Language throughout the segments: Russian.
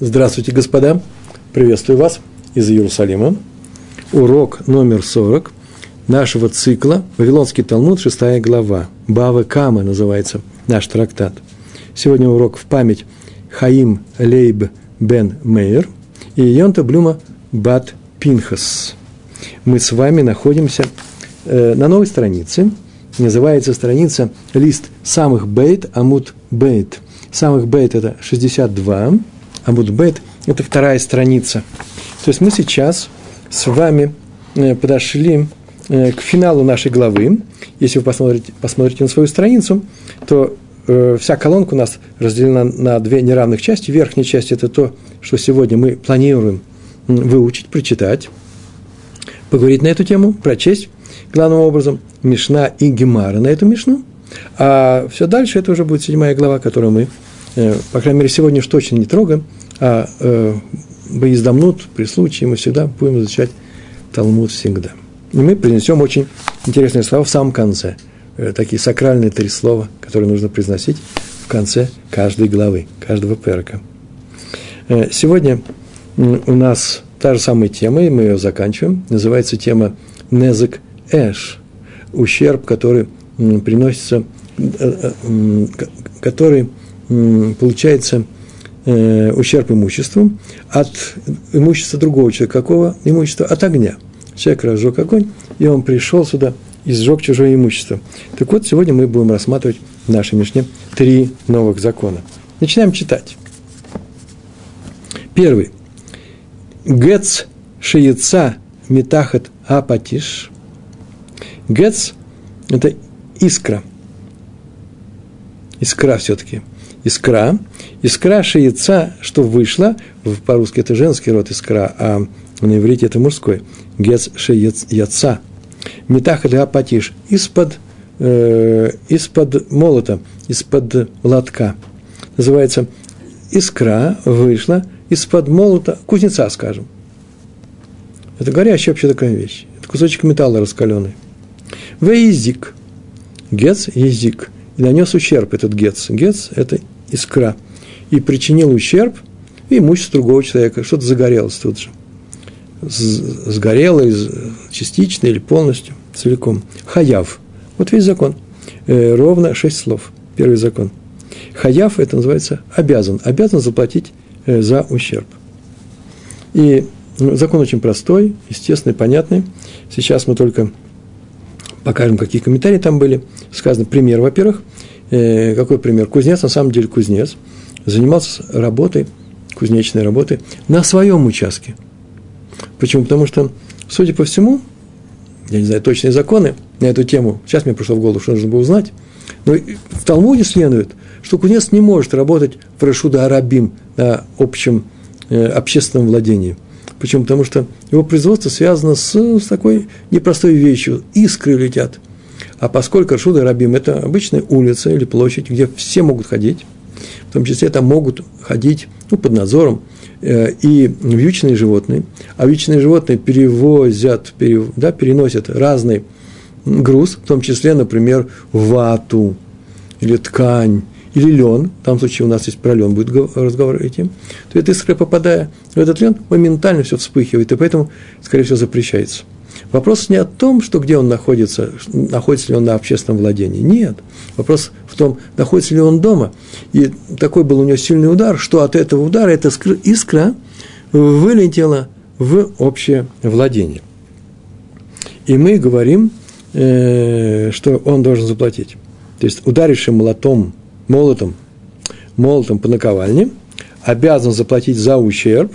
Здравствуйте, господа! Приветствую вас из Иерусалима. Урок номер 40 нашего цикла «Вавилонский Талмуд», шестая глава. «Бава Кама» называется наш трактат. Сегодня урок в память Хаим Лейб бен Мейер и Йонта Блюма Бат Пинхас. Мы с вами находимся э, на новой странице. Называется страница «Лист самых бейт, амут бейт». Самых бейт – это 62, Амудбет – это вторая страница. То есть мы сейчас с вами э, подошли э, к финалу нашей главы. Если вы посмотрите, посмотрите на свою страницу, то э, вся колонка у нас разделена на две неравных части. Верхняя часть – это то, что сегодня мы планируем выучить, прочитать, поговорить на эту тему, прочесть, главным образом, Мишна и Гемара на эту Мишну. А все дальше – это уже будет седьмая глава, которую мы по крайней мере, сегодня уж точно не трогаем, а э, боездамнут, при случае мы всегда будем изучать Талмуд всегда. И мы принесем очень интересные слова в самом конце. Э, такие сакральные три слова, которые нужно произносить в конце каждой главы, каждого перка. Э, сегодня у нас та же самая тема, и мы ее заканчиваем. Называется тема «Незек Эш» – ущерб, который приносится, э, э, который получается э, ущерб имуществу от имущества другого человека. Какого имущества? От огня. Человек разжег огонь, и он пришел сюда и сжег чужое имущество. Так вот, сегодня мы будем рассматривать в нашей Мишне три новых закона. Начинаем читать. Первый. Гец шиеца метахат апатиш. Гец – это искра. Искра все-таки – искра. Искра шиеца, что вышло, по-русски это женский род искра, а на иврите это мужской. Гец шиеца. Метах или апатиш. Из-под, э, из-под молота, из-под лотка. Называется искра вышла из-под молота, кузнеца, скажем. Это горящая вообще такая вещь. Это кусочек металла раскаленный. Вейзик. Гец – язик. И нанес ущерб этот гец. Гец – это искра, и причинил ущерб и имуществу другого человека, что-то загорелось тут же. Сгорело частично или полностью, целиком. Хаяв. Вот весь закон. Э, ровно шесть слов. Первый закон. Хаяв – это называется обязан. Обязан заплатить э, за ущерб. И ну, закон очень простой, естественный, понятный. Сейчас мы только покажем, какие комментарии там были. Сказано пример, во-первых – Э, какой пример? Кузнец, на самом деле кузнец, занимался работой, кузнечной работой на своем участке. Почему? Потому что, судя по всему, я не знаю точные законы на эту тему, сейчас мне пришло в голову, что нужно было узнать, но в Талмуде следует, что кузнец не может работать в Рашуда Арабим на общем э, общественном владении. Почему? Потому что его производство связано с, с такой непростой вещью. Искры летят – а поскольку Рашуда Рабим – это обычная улица или площадь, где все могут ходить, в том числе там могут ходить ну, под надзором э, и вьючные животные, а вьючные животные перевозят, перев, да, переносят разный груз, в том числе, например, вату или ткань, или лен, в том случае у нас есть про лен будет разговор идти, то эта искра, попадая в этот лен, моментально все вспыхивает, и поэтому, скорее всего, запрещается. Вопрос не о том, что где он находится, находится ли он на общественном владении. Нет. Вопрос в том, находится ли он дома. И такой был у него сильный удар, что от этого удара эта искра вылетела в общее владение. И мы говорим, э, что он должен заплатить. То есть ударивший молотом, молотом, молотом по наковальне, обязан заплатить за ущерб,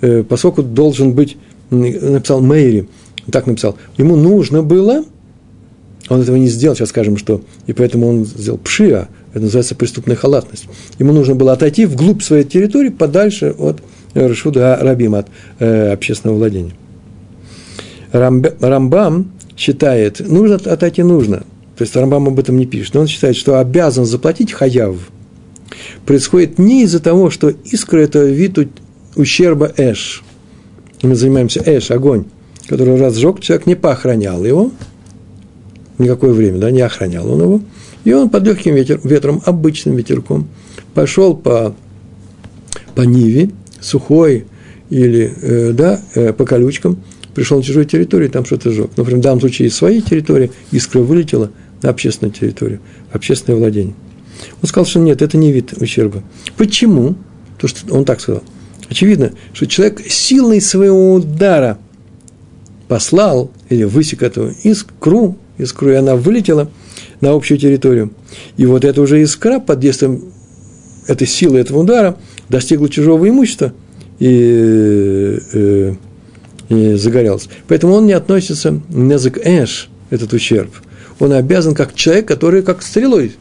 э, поскольку должен быть, написал Мэйри, так написал, ему нужно было, он этого не сделал, сейчас скажем, что, и поэтому он сделал пшиа, это называется преступная халатность. Ему нужно было отойти вглубь своей территории, подальше от Рашуда Рабима, от э, общественного владения. Рамбам считает, нужно отойти нужно, то есть Рамбам об этом не пишет, но он считает, что обязан заплатить хаяв. Происходит не из-за того, что искра – это вид ущерба эш. Мы занимаемся эш, огонь который разжег, человек не поохранял его, никакое время, да, не охранял он его, и он под легким ветер, ветром, обычным ветерком, пошел по, по ниве, сухой или э, да, э, по колючкам, пришел на чужую территорию, там что-то сжег. Например, в данном случае из своей территории искра вылетела на общественную территорию, общественное владение. Он сказал, что нет, это не вид ущерба. Почему? То, что он так сказал. Очевидно, что человек силой своего удара послал или высек эту искру, искру, и она вылетела на общую территорию. И вот это уже искра под действием этой силы, этого удара достигла чужого имущества и, э, и загорелась. Поэтому он не относится незак эш, этот ущерб. Он обязан как человек, который как стрелой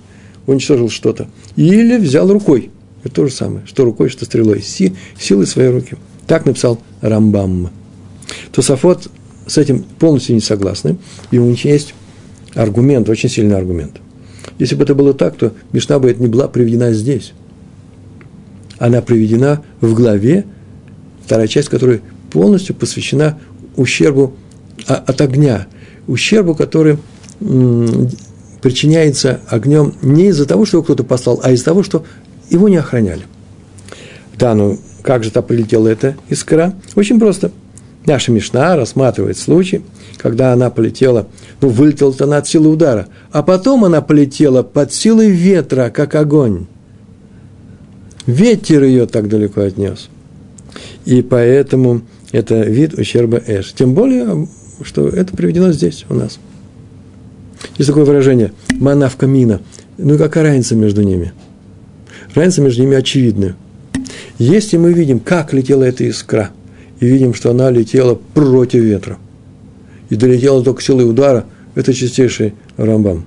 уничтожил что-то. Или взял рукой. Это то же самое, что рукой, что стрелой. Си, силой своей руки. Так написал Рамбам. Тософот с этим полностью не согласны. И у них есть аргумент, очень сильный аргумент. Если бы это было так, то Мишна бы это не была приведена здесь. Она приведена в главе, вторая часть которой полностью посвящена ущербу от огня, ущербу, который причиняется огнем не из-за того, что его кто-то послал, а из-за того, что его не охраняли. Да, ну как же-то полетела эта искра? Очень просто. Наша Мишна рассматривает случай, когда она полетела, ну, вылетела-то она от силы удара, а потом она полетела под силой ветра, как огонь. Ветер ее так далеко отнес. И поэтому это вид ущерба Эш. Тем более, что это приведено здесь у нас. Есть такое выражение «манавка мина». Ну и какая разница между ними? Разница между ними очевидная. Если мы видим, как летела эта искра, и видим, что она летела против ветра, и долетела только силой удара, это чистейший рамбам.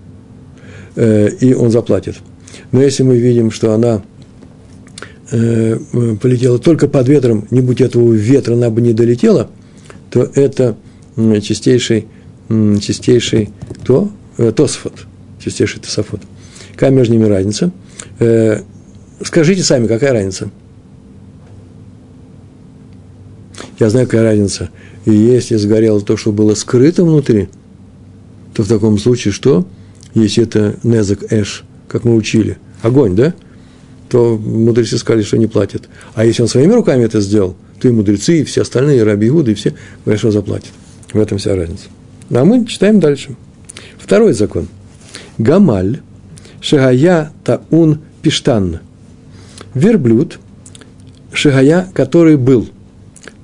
Э, и он заплатит. Но если мы видим, что она э, полетела только под ветром, не будь этого ветра, она бы не долетела, то это чистейший, чистейший кто? Э, Тосфот, чистейший Тософот. Какая между ними разница? Э, скажите сами, какая разница? Я знаю, какая разница. И если сгорело то, что было скрыто внутри, то в таком случае что? Если это незак эш, как мы учили, огонь, да? То мудрецы сказали, что не платят. А если он своими руками это сделал, то и мудрецы, и все остальные, и раби Иуды, и все, говорят, что заплатят. В этом вся разница. А мы читаем дальше. Второй закон. Гамаль, шагая таун пиштан. Верблюд, шагая, который был.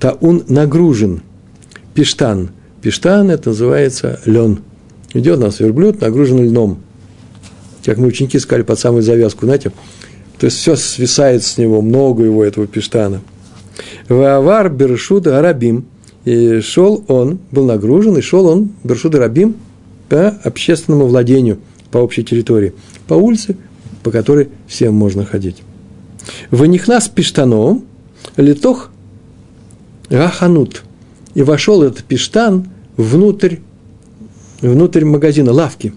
Таун нагружен. Пиштан. Пиштан – это называется лен. Идет у нас верблюд, нагружен льном. Как мы ученики сказали под самую завязку, знаете, то есть все свисает с него, много его этого пиштана. Ваавар Бершуда Арабим. И шел он, был нагружен, и шел он, Бершуда Рабим, по общественному владению, по общей территории, по улице, по которой всем можно ходить. В Ванихнас пиштано, литох гаханут. И вошел этот пиштан внутрь, внутрь магазина, лавки.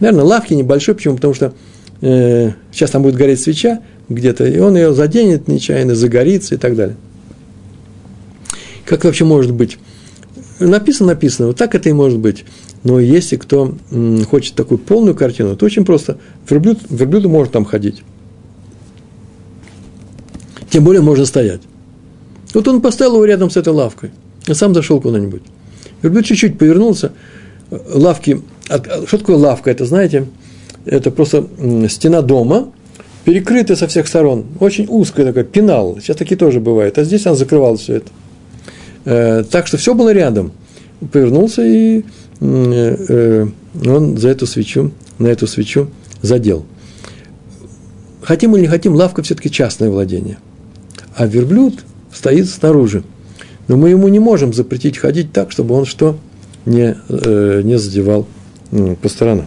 Наверное, лавки небольшой, почему? Потому что э, сейчас там будет гореть свеча где-то, и он ее заденет нечаянно, загорится и так далее. Как вообще может быть? Написано, написано, вот так это и может быть. Но если кто хочет такую полную картину, то очень просто. Верблюд, верблюду может там ходить. Тем более можно стоять. Вот он поставил его рядом с этой лавкой, а сам зашел куда-нибудь. Верблюд чуть-чуть повернулся, лавки, что такое лавка, это знаете, это просто стена дома, перекрытая со всех сторон, очень узкая такая, пенал, сейчас такие тоже бывают, а здесь он закрывал все это. Э, так что все было рядом. Повернулся и Э, э, он за эту свечу, на эту свечу задел. Хотим или не хотим, лавка все-таки частное владение. А верблюд стоит снаружи. Но мы ему не можем запретить ходить так, чтобы он что не, э, не задевал по сторонам.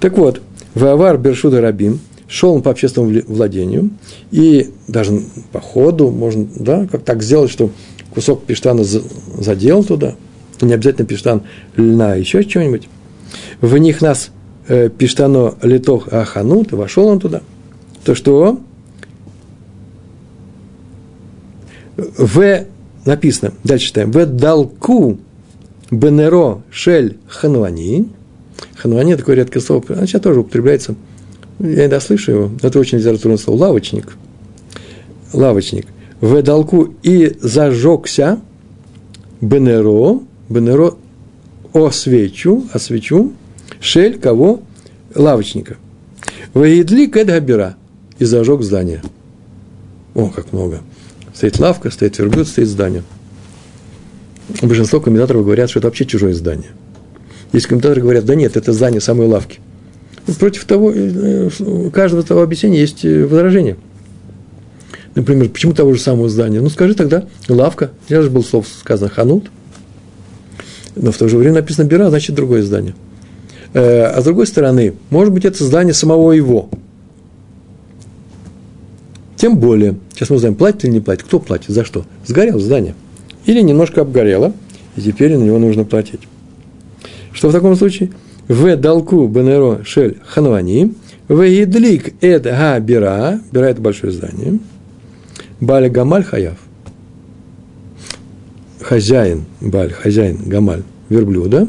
Так вот, Вавар Бершуда Рабим шел он по общественному владению, и даже по ходу можно да, как так сделать, что кусок пештана задел туда – не обязательно пиштан льна, еще что-нибудь. В них нас э, пиштано литох аханут, и вошел он туда. То что в написано, дальше читаем, в далку бенеро шель ханвани. Ханвани – такое редкое слово, оно сейчас тоже употребляется. Я иногда слышу его, это очень литературное слово, лавочник. Лавочник. в долку и зажегся Бенеро, Бенеро о свечу, о свечу, шель кого? Лавочника. Воедли кэдгабера и зажег здание. О, как много. Стоит лавка, стоит верблюд, стоит здание. Большинство комментаторов говорят, что это вообще чужое здание. Есть комментаторы говорят, да нет, это здание самой лавки. Против того, э, у каждого того объяснения есть э, возражение. Например, почему того же самого здания? Ну, скажи тогда, лавка. Я же был слов сказано ханут. Но в то же время написано бира, значит, другое здание. Э, а с другой стороны, может быть, это здание самого его. Тем более, сейчас мы узнаем, платит или не платит. Кто платит? За что? Сгорело здание. Или немножко обгорело, и теперь на него нужно платить. Что в таком случае? В долку бенеро шель ханвани, в едлик эд га бира, бира это большое здание – Баль Гамаль Хаяв. Хозяин, Баль, хозяин, Гамаль, верблюда,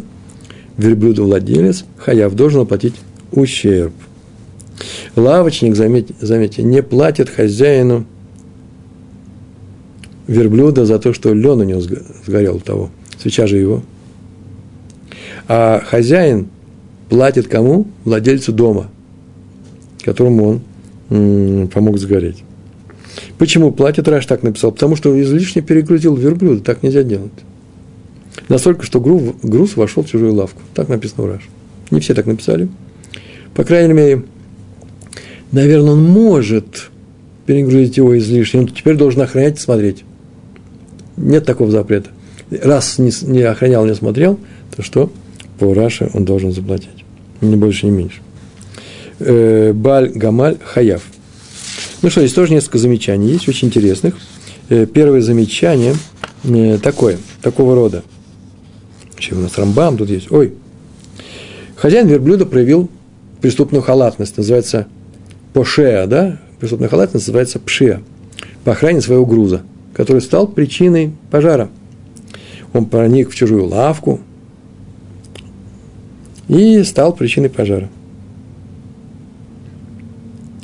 верблюдовладелец, Хаяв должен оплатить ущерб. Лавочник, заметьте, заметьте, не платит хозяину верблюда за то, что лен у него сгорел того. Свеча же его. А хозяин платит кому? Владельцу дома, которому он помог сгореть. Почему платит Раш так написал? Потому что излишне перегрузил верблюда, так нельзя делать. Настолько, что груз, вошел в чужую лавку. Так написано в Раш. Не все так написали. По крайней мере, наверное, он может перегрузить его излишне. Он теперь должен охранять и смотреть. Нет такого запрета. Раз не, не охранял, не смотрел, то что? По Раше он должен заплатить. Ни больше, ни меньше. Э, Баль Гамаль Хаяв – ну что, здесь тоже несколько замечаний есть, очень интересных. Э, первое замечание э, такое, такого рода. Еще у нас рамбам тут есть. Ой. Хозяин верблюда проявил преступную халатность, называется пошея, да? Преступная халатность называется пшея, по охране своего груза, который стал причиной пожара. Он проник в чужую лавку и стал причиной пожара.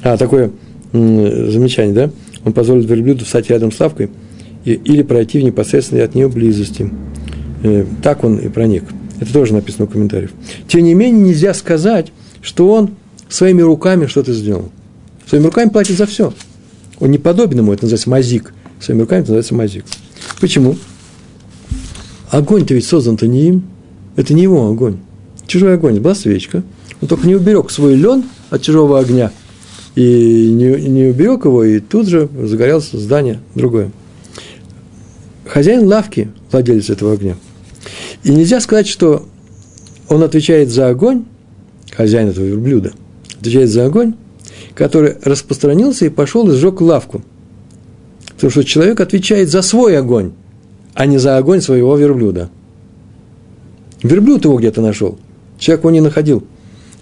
А, такое замечание, да? Он позволит верблюду встать рядом с лавкой и, или пройти в непосредственной от нее близости. Э, так он и проник. Это тоже написано в комментариях. Тем не менее, нельзя сказать, что он своими руками что-то сделал. Своими руками платит за все. Он не подобен ему, это называется мазик. Своими руками это называется мазик. Почему? Огонь-то ведь создан-то не им. Это не его огонь. Чужой огонь. Была свечка. Он только не уберег свой лен от чужого огня – и не, не уберег его, и тут же загорелось здание другое. Хозяин лавки, владелец этого огня. И нельзя сказать, что он отвечает за огонь, хозяин этого верблюда, отвечает за огонь, который распространился и пошел и сжег лавку. Потому что человек отвечает за свой огонь, а не за огонь своего верблюда. Верблюд его где-то нашел, человек его не находил.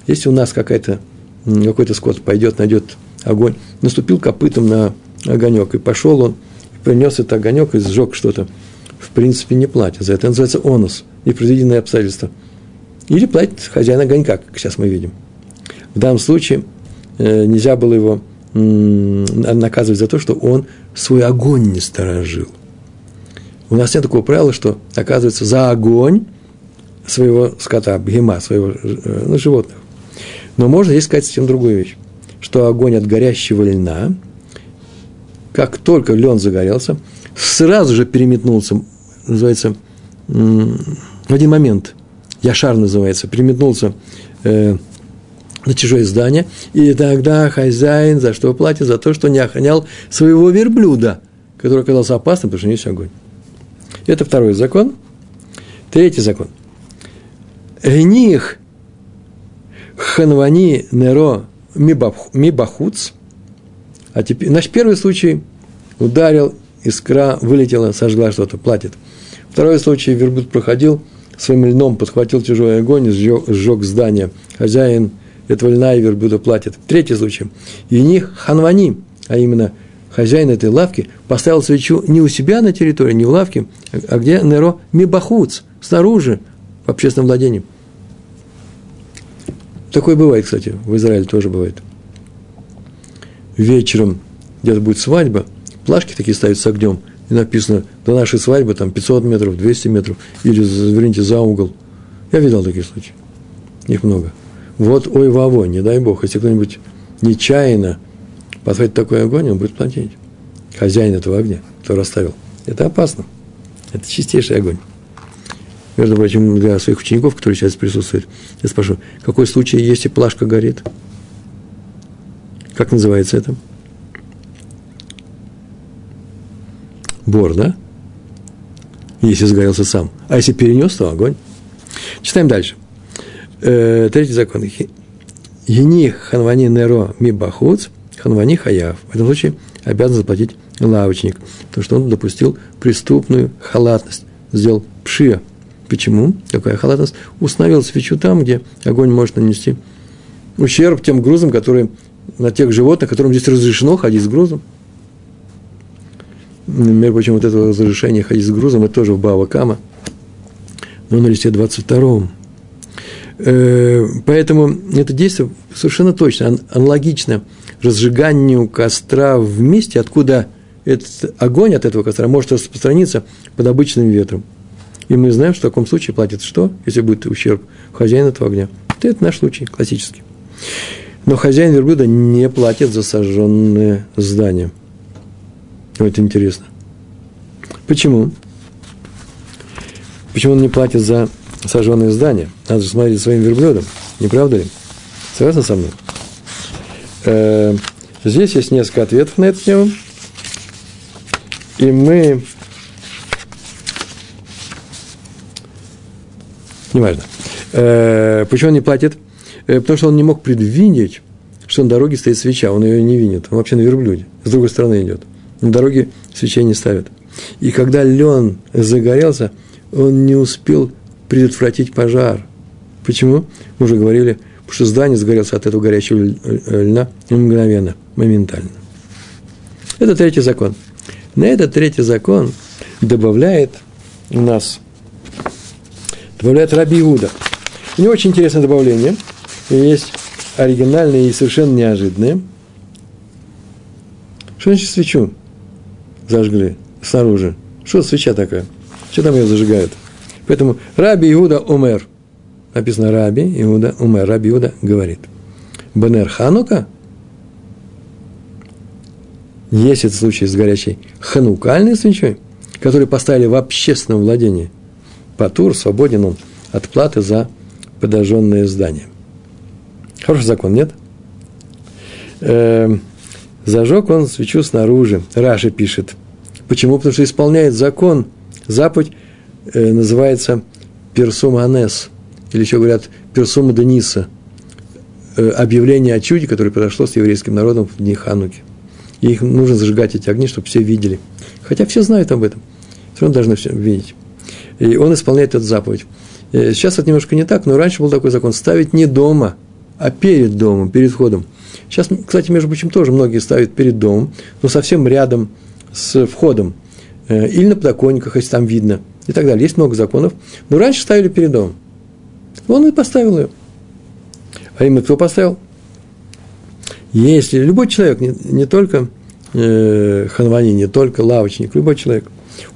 Если у нас какая-то какой-то скот пойдет, найдет огонь, наступил копытом на огонек, и пошел он, принес этот огонек и сжег что-то. В принципе, не платит за это. Это называется онус, непредвиденное обстоятельство. Или платит хозяин огонька, как сейчас мы видим. В данном случае нельзя было его наказывать за то, что он свой огонь не сторожил. У нас нет такого правила, что оказывается за огонь своего скота, бгема, своего э, ну, животных. Но можно здесь сказать совсем другую вещь, что огонь от горящего льна, как только лен загорелся, сразу же переметнулся, называется, в один момент, Яшар называется, переметнулся э, на чужое здание, и тогда хозяин за что платит? За то, что не охранял своего верблюда, который оказался опасным, потому что у есть огонь. Это второй закон. Третий закон. Гних Ханвани Неро Мибахуц. А теперь, значит, первый случай ударил, искра вылетела, сожгла что-то, платит. Второй случай, верблюд проходил, своим льном подхватил чужой огонь сжег, сжег здание. Хозяин этого льна и верблюда платит. Третий случай. Них ханвани, а именно хозяин этой лавки, поставил свечу не у себя на территории, не в лавке, а где Неро Мибахуц, снаружи, в общественном владении. Такое бывает, кстати, в Израиле тоже бывает. Вечером где-то будет свадьба, плашки такие ставят с огнем, и написано, до нашей свадьбы там 500 метров, 200 метров, или, заверните, за угол. Я видел такие случаи. Их много. Вот, ой, вовой, не дай бог, если кто-нибудь нечаянно подхватит такой огонь, он будет платить. Хозяин этого огня, кто расставил. Это опасно. Это чистейший огонь. Между прочим, для своих учеников, которые сейчас присутствуют, я спрошу, какой случай, если плашка горит? Как называется это? Бор, да? Если сгорелся сам. А если перенес, то огонь. Читаем дальше. Э, третий закон. Ени ханвани неро ми бахуц, ханвани хаяв. В этом случае обязан заплатить лавочник, потому что он допустил преступную халатность, сделал пшия. Почему? Какая халатность? Установил свечу там, где огонь может нанести ущерб тем грузам, которые на тех животных, которым здесь разрешено ходить с грузом. Между прочим, вот это разрешение ходить с грузом, это тоже в Бава Кама, но на листе 22. Э, поэтому это действие совершенно точно, аналогично разжиганию костра в месте, откуда этот огонь от этого костра может распространиться под обычным ветром. И мы знаем, что в таком случае платит что, если будет ущерб хозяин этого огня. Это наш случай классический. Но хозяин верблюда не платит за сожженное здание. Это интересно. Почему? Почему он не платит за сожженное здание? Надо же смотреть за своим верблюдом. Не правда ли? Согласны со мной? Э, здесь есть несколько ответов на эту тему. И мы... Неважно. Э, почему он не платит? Э, потому что он не мог предвидеть, что на дороге стоит свеча, он ее не видит, он вообще на верблюде, с другой стороны идет. На дороге свечей не ставят. И когда лен загорелся, он не успел предотвратить пожар. Почему? Мы уже говорили, потому что здание сгорелось от этого горячего льна мгновенно, моментально. Это третий закон. На этот третий закон добавляет у нас, добавляет Раби Иуда. У него очень интересное добавление – есть оригинальные и совершенно неожиданные. Что значит свечу зажгли снаружи? Что свеча такая? Что там ее зажигают? Поэтому Раби Иуда Умер. Написано Раби Иуда Умер. Раби Иуда говорит. Бенер Ханука? Есть этот случай с горячей ханукальной свечой, которую поставили в общественном владении. Патур свободен он от платы за подожженное здание. Хороший закон, нет? Э, зажег он свечу снаружи. Раши пишет. Почему? Потому что исполняет закон. Заповедь называется персум анес. Или еще говорят персум Дениса. Э, объявление о чуде, которое произошло с еврейским народом в дни Хануки. И их нужно зажигать эти огни, чтобы все видели. Хотя все знают об этом. Все равно должны все видеть. И он исполняет эту заповедь. Э, сейчас это немножко не так, но раньше был такой закон. Ставить не дома – а перед домом, перед входом. Сейчас, кстати, между прочим, тоже многие ставят перед домом, но совсем рядом с входом. Э, или на подоконниках, если там видно, и так далее. Есть много законов. Но раньше ставили перед домом. Он и поставил ее. А именно кто поставил? Если любой человек, не, не только э, ханвани, не только лавочник, любой человек,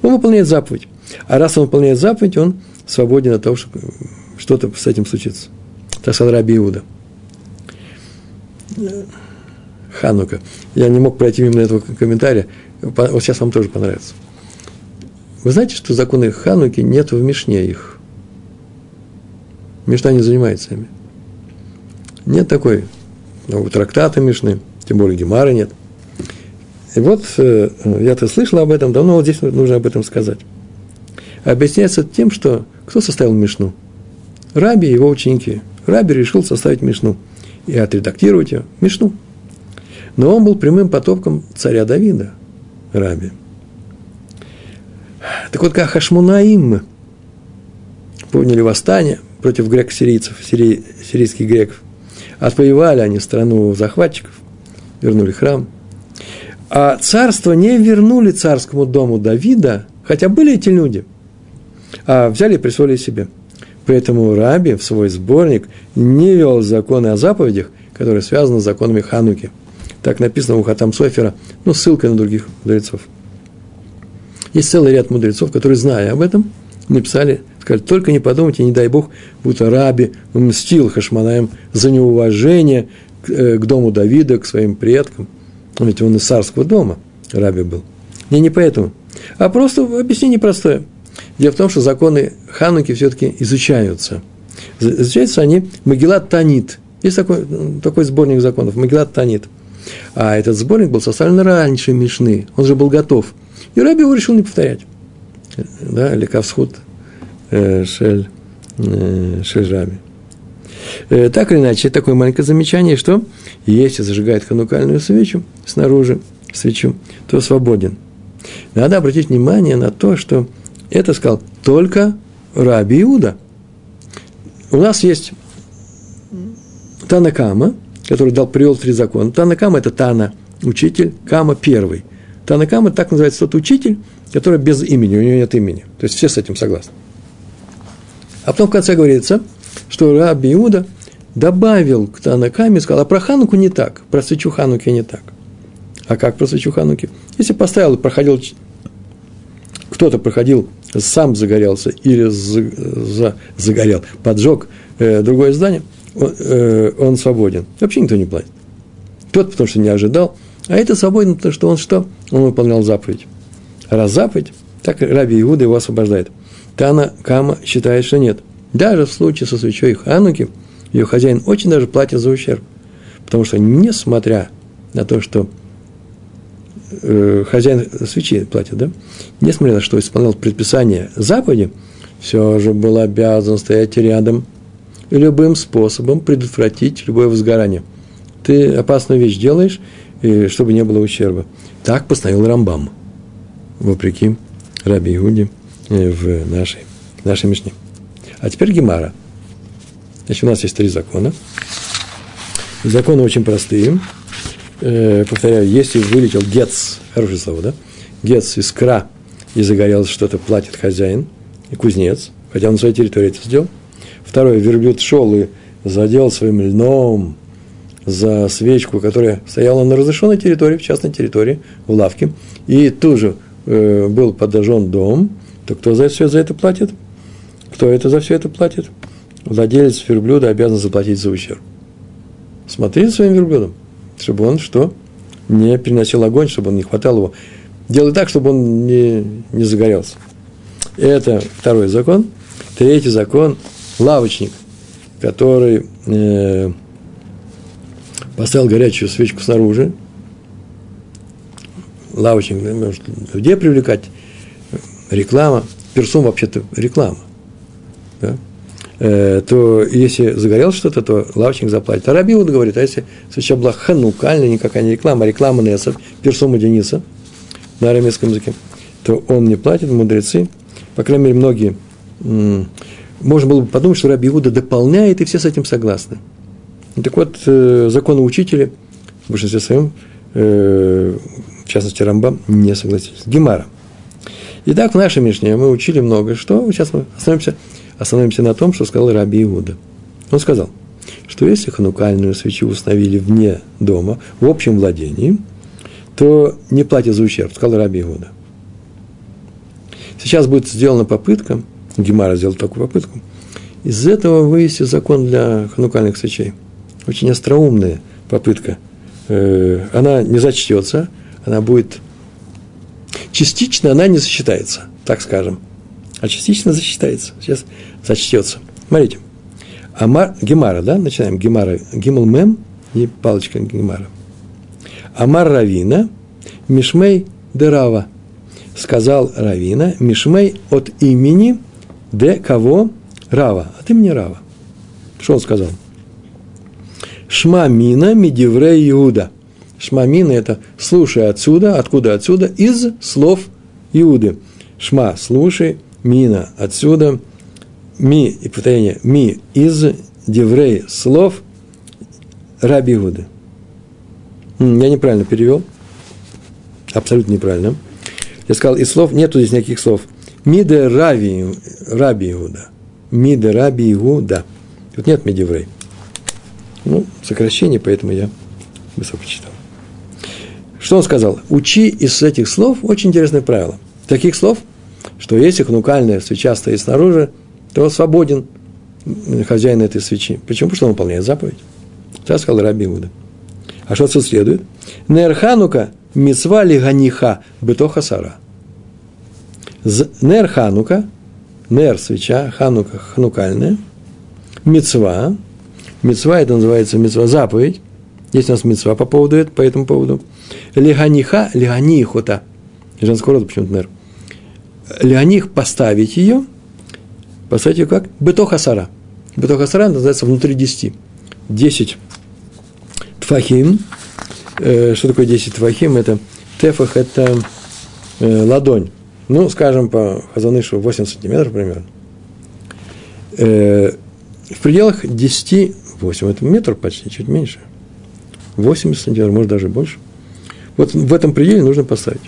он выполняет заповедь. А раз он выполняет заповедь, он свободен от того, что что-то с этим случится. Так сказал Раби Иуда. Ханука. Я не мог пройти мимо этого комментария. Вот сейчас вам тоже понравится. Вы знаете, что законы Хануки нет в Мишне их? Мишна не занимается ими. Нет такой ну, трактата Мишны, тем более Гемара нет. И вот э, я-то слышал об этом, давно вот здесь нужно об этом сказать. Объясняется тем, что кто составил Мишну? Раби и его ученики. Раби решил составить Мишну – и отредактировать ее, Мишну. Но он был прямым потомком царя Давида, Раби. Так вот, как Хашмунаим подняли восстание против грек-сирийцев, сирий, сирийских греков, отвоевали они страну захватчиков, вернули храм, а царство не вернули царскому дому Давида, хотя были эти люди, а взяли и присвоили себе – Поэтому Раби в свой сборник не вел законы о заповедях, которые связаны с законами Хануки. Так написано у Хатам Софера, ну, ссылкой на других мудрецов. Есть целый ряд мудрецов, которые, зная об этом, написали, сказали, только не подумайте, не дай Бог, будто Раби мстил Хашманаем за неуважение к, э, к дому Давида, к своим предкам. Ведь он из царского дома, Раби был. Не, не поэтому. А просто объяснение простое. Дело в том, что законы Хануки все-таки изучаются. Изучаются они Магилат Танит. Есть такой, такой сборник законов, Магилат Танит. А этот сборник был составлен раньше Мишны. Он же был готов. И Раби его решил не повторять. Да, Лекавсхуд э, Шель, э, Шель Раби. Э, так или иначе, такое маленькое замечание, что если зажигает ханукальную свечу снаружи, свечу, то свободен. Надо обратить внимание на то, что это сказал только Раби Иуда. У нас есть Танакама, который дал, привел три закона. Танакама – это Тана, учитель, Кама – первый. Танакама – так называется тот учитель, который без имени, у него нет имени. То есть все с этим согласны. А потом в конце говорится, что Раби Иуда добавил к Танакаме, сказал, а про Хануку не так, про свечу Хануки не так. А как про свечу Хануки? Если поставил и проходил, кто-то проходил, сам загорелся или за, загорел, поджег э, другое здание, он, э, он свободен. Вообще никто не платит. Тот, потому что не ожидал, а это свободен, потому что он что? Он выполнял заповедь. раз заповедь, так Раби Иуда его освобождает. Тана Кама считает, что нет. Даже в случае со свечой Хануки, ее хозяин очень даже платит за ущерб. Потому что, несмотря на то, что э, хозяин свечи платит, да, несмотря на то, что исполнял предписание заповеди, все же был обязан стоять рядом и любым способом предотвратить любое возгорание. Ты опасную вещь делаешь, чтобы не было ущерба. Так постановил Рамбам, вопреки Раби Иуде э, в нашей, нашей Мишне. А теперь Гемара. Значит, у нас есть три закона. Законы очень простые. Э, повторяю, если вылетел гец, хорошее слово, да? Гец, искра, и загорелось что-то, платит хозяин и кузнец, хотя он на своей территории это сделал. Второе, верблюд шел и задел своим льном за свечку, которая стояла на разрешенной территории, в частной территории, в лавке, и тут же э, был подожжен дом, то кто за все за это платит? Кто это за все это платит? Владелец верблюда обязан заплатить за ущерб. Смотри за своим верблюдом, чтобы он что? Не приносил огонь, чтобы он не хватал его. Делай так, чтобы он не, не загорелся. Это второй закон. Третий закон – лавочник, который э, поставил горячую свечку снаружи, лавочник может людей привлекать, реклама, персум вообще-то реклама, да? э, то если загорелось что-то, то лавочник заплатит. А Рабиуд говорит, а если свеча была ханукальная, никакая не реклама, а реклама Неса, персума Дениса на арамейском языке, то он не платит, мудрецы, по крайней мере, многие, можно было бы подумать, что Раби дополняет, и все с этим согласны. Так вот, э, законы учителя в большинстве своем, э, в частности, Рамбам, не согласились. Гемара. Итак, в нашей Мишне мы учили много что. Сейчас мы остановимся, остановимся на том, что сказал Раби Иуда. Он сказал, что если ханукальную свечу установили вне дома, в общем владении, то не платят за ущерб, сказал Раби Иуда. Сейчас будет сделана попытка, Гемара сделал такую попытку, из этого вывести закон для ханукальных свечей – очень остроумная попытка. Э, она не зачтется, она будет... Частично она не засчитается, так скажем. А частично засчитается. Сейчас зачтется. Смотрите. Амар, Гемара, да, начинаем. Гемара, Гимл Мем и палочка Гемара. Амар Равина, Мишмей Дерава. Сказал Равина, Мишмей от имени де кого? Рава. От имени Рава. Что он сказал? Шмамина медиврей Иуда. Шмамина – это слушай отсюда, откуда отсюда, из слов Иуды. Шма – слушай, мина – отсюда, ми, и повторение, ми – из деврей слов Раби Иуды. Я неправильно перевел. Абсолютно неправильно. Я сказал, из слов, нету здесь никаких слов. Миде Раби, Раби Иуда. Миде Раби Иуда. Тут нет медеврей. Ну, сокращение, поэтому я высоко читал. Что он сказал? Учи из этих слов очень интересное правило. Таких слов, что если хнукальная свеча стоит снаружи, то свободен хозяин этой свечи. Почему? Потому что он выполняет заповедь. Так сказал Раби Иуда. А что отсюда следует? Нерханука мецва лиганиха бетоха сара. Нерханука, нер свеча, ханука хнукальная, мецва, мецва это называется мецва заповедь, есть у нас мецва по поводу этого, по этому поводу. Лиганиха, лиганихота, женского рода почему-то, нер. Лиганих поставить ее, поставить ее как? Бетоха сара. Бетоха сара называется внутри десяти. Десять тфахим. Э, что такое 10 тфахим? Это тефах – это э, ладонь. Ну, скажем, по Хазанышу 8 сантиметров примерно. Э, в пределах 10, 8, это метр почти, чуть меньше. 80 сантиметров, может, даже больше. Вот в этом пределе нужно поставить.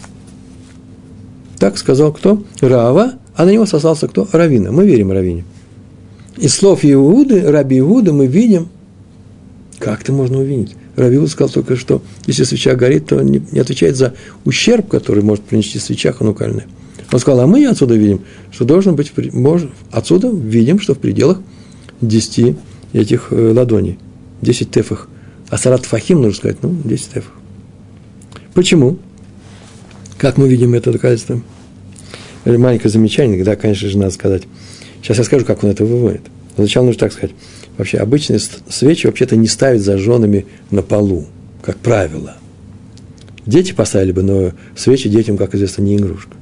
Так сказал кто? Рава, а на него сослался кто? Равина. Мы верим Равине. Из слов Иуды, Раби Иуда мы видим, как это можно увидеть? Равиуд сказал только, что если свеча горит, то не, не отвечает за ущерб, который может принести свеча ханукальная. Он сказал, а мы отсюда видим, что должен быть, отсюда видим, что в пределах 10 этих э, ладоней, 10 тефах. А сарат фахим, нужно сказать, ну, 10 тефах. Почему? Как мы видим это доказательство? Маленькое замечание, да, конечно же, надо сказать. Сейчас я скажу, как он это выводит. Сначала нужно так сказать. Вообще, обычные свечи вообще-то не ставят зажженными на полу, как правило. Дети поставили бы, но свечи детям, как известно, не игрушка.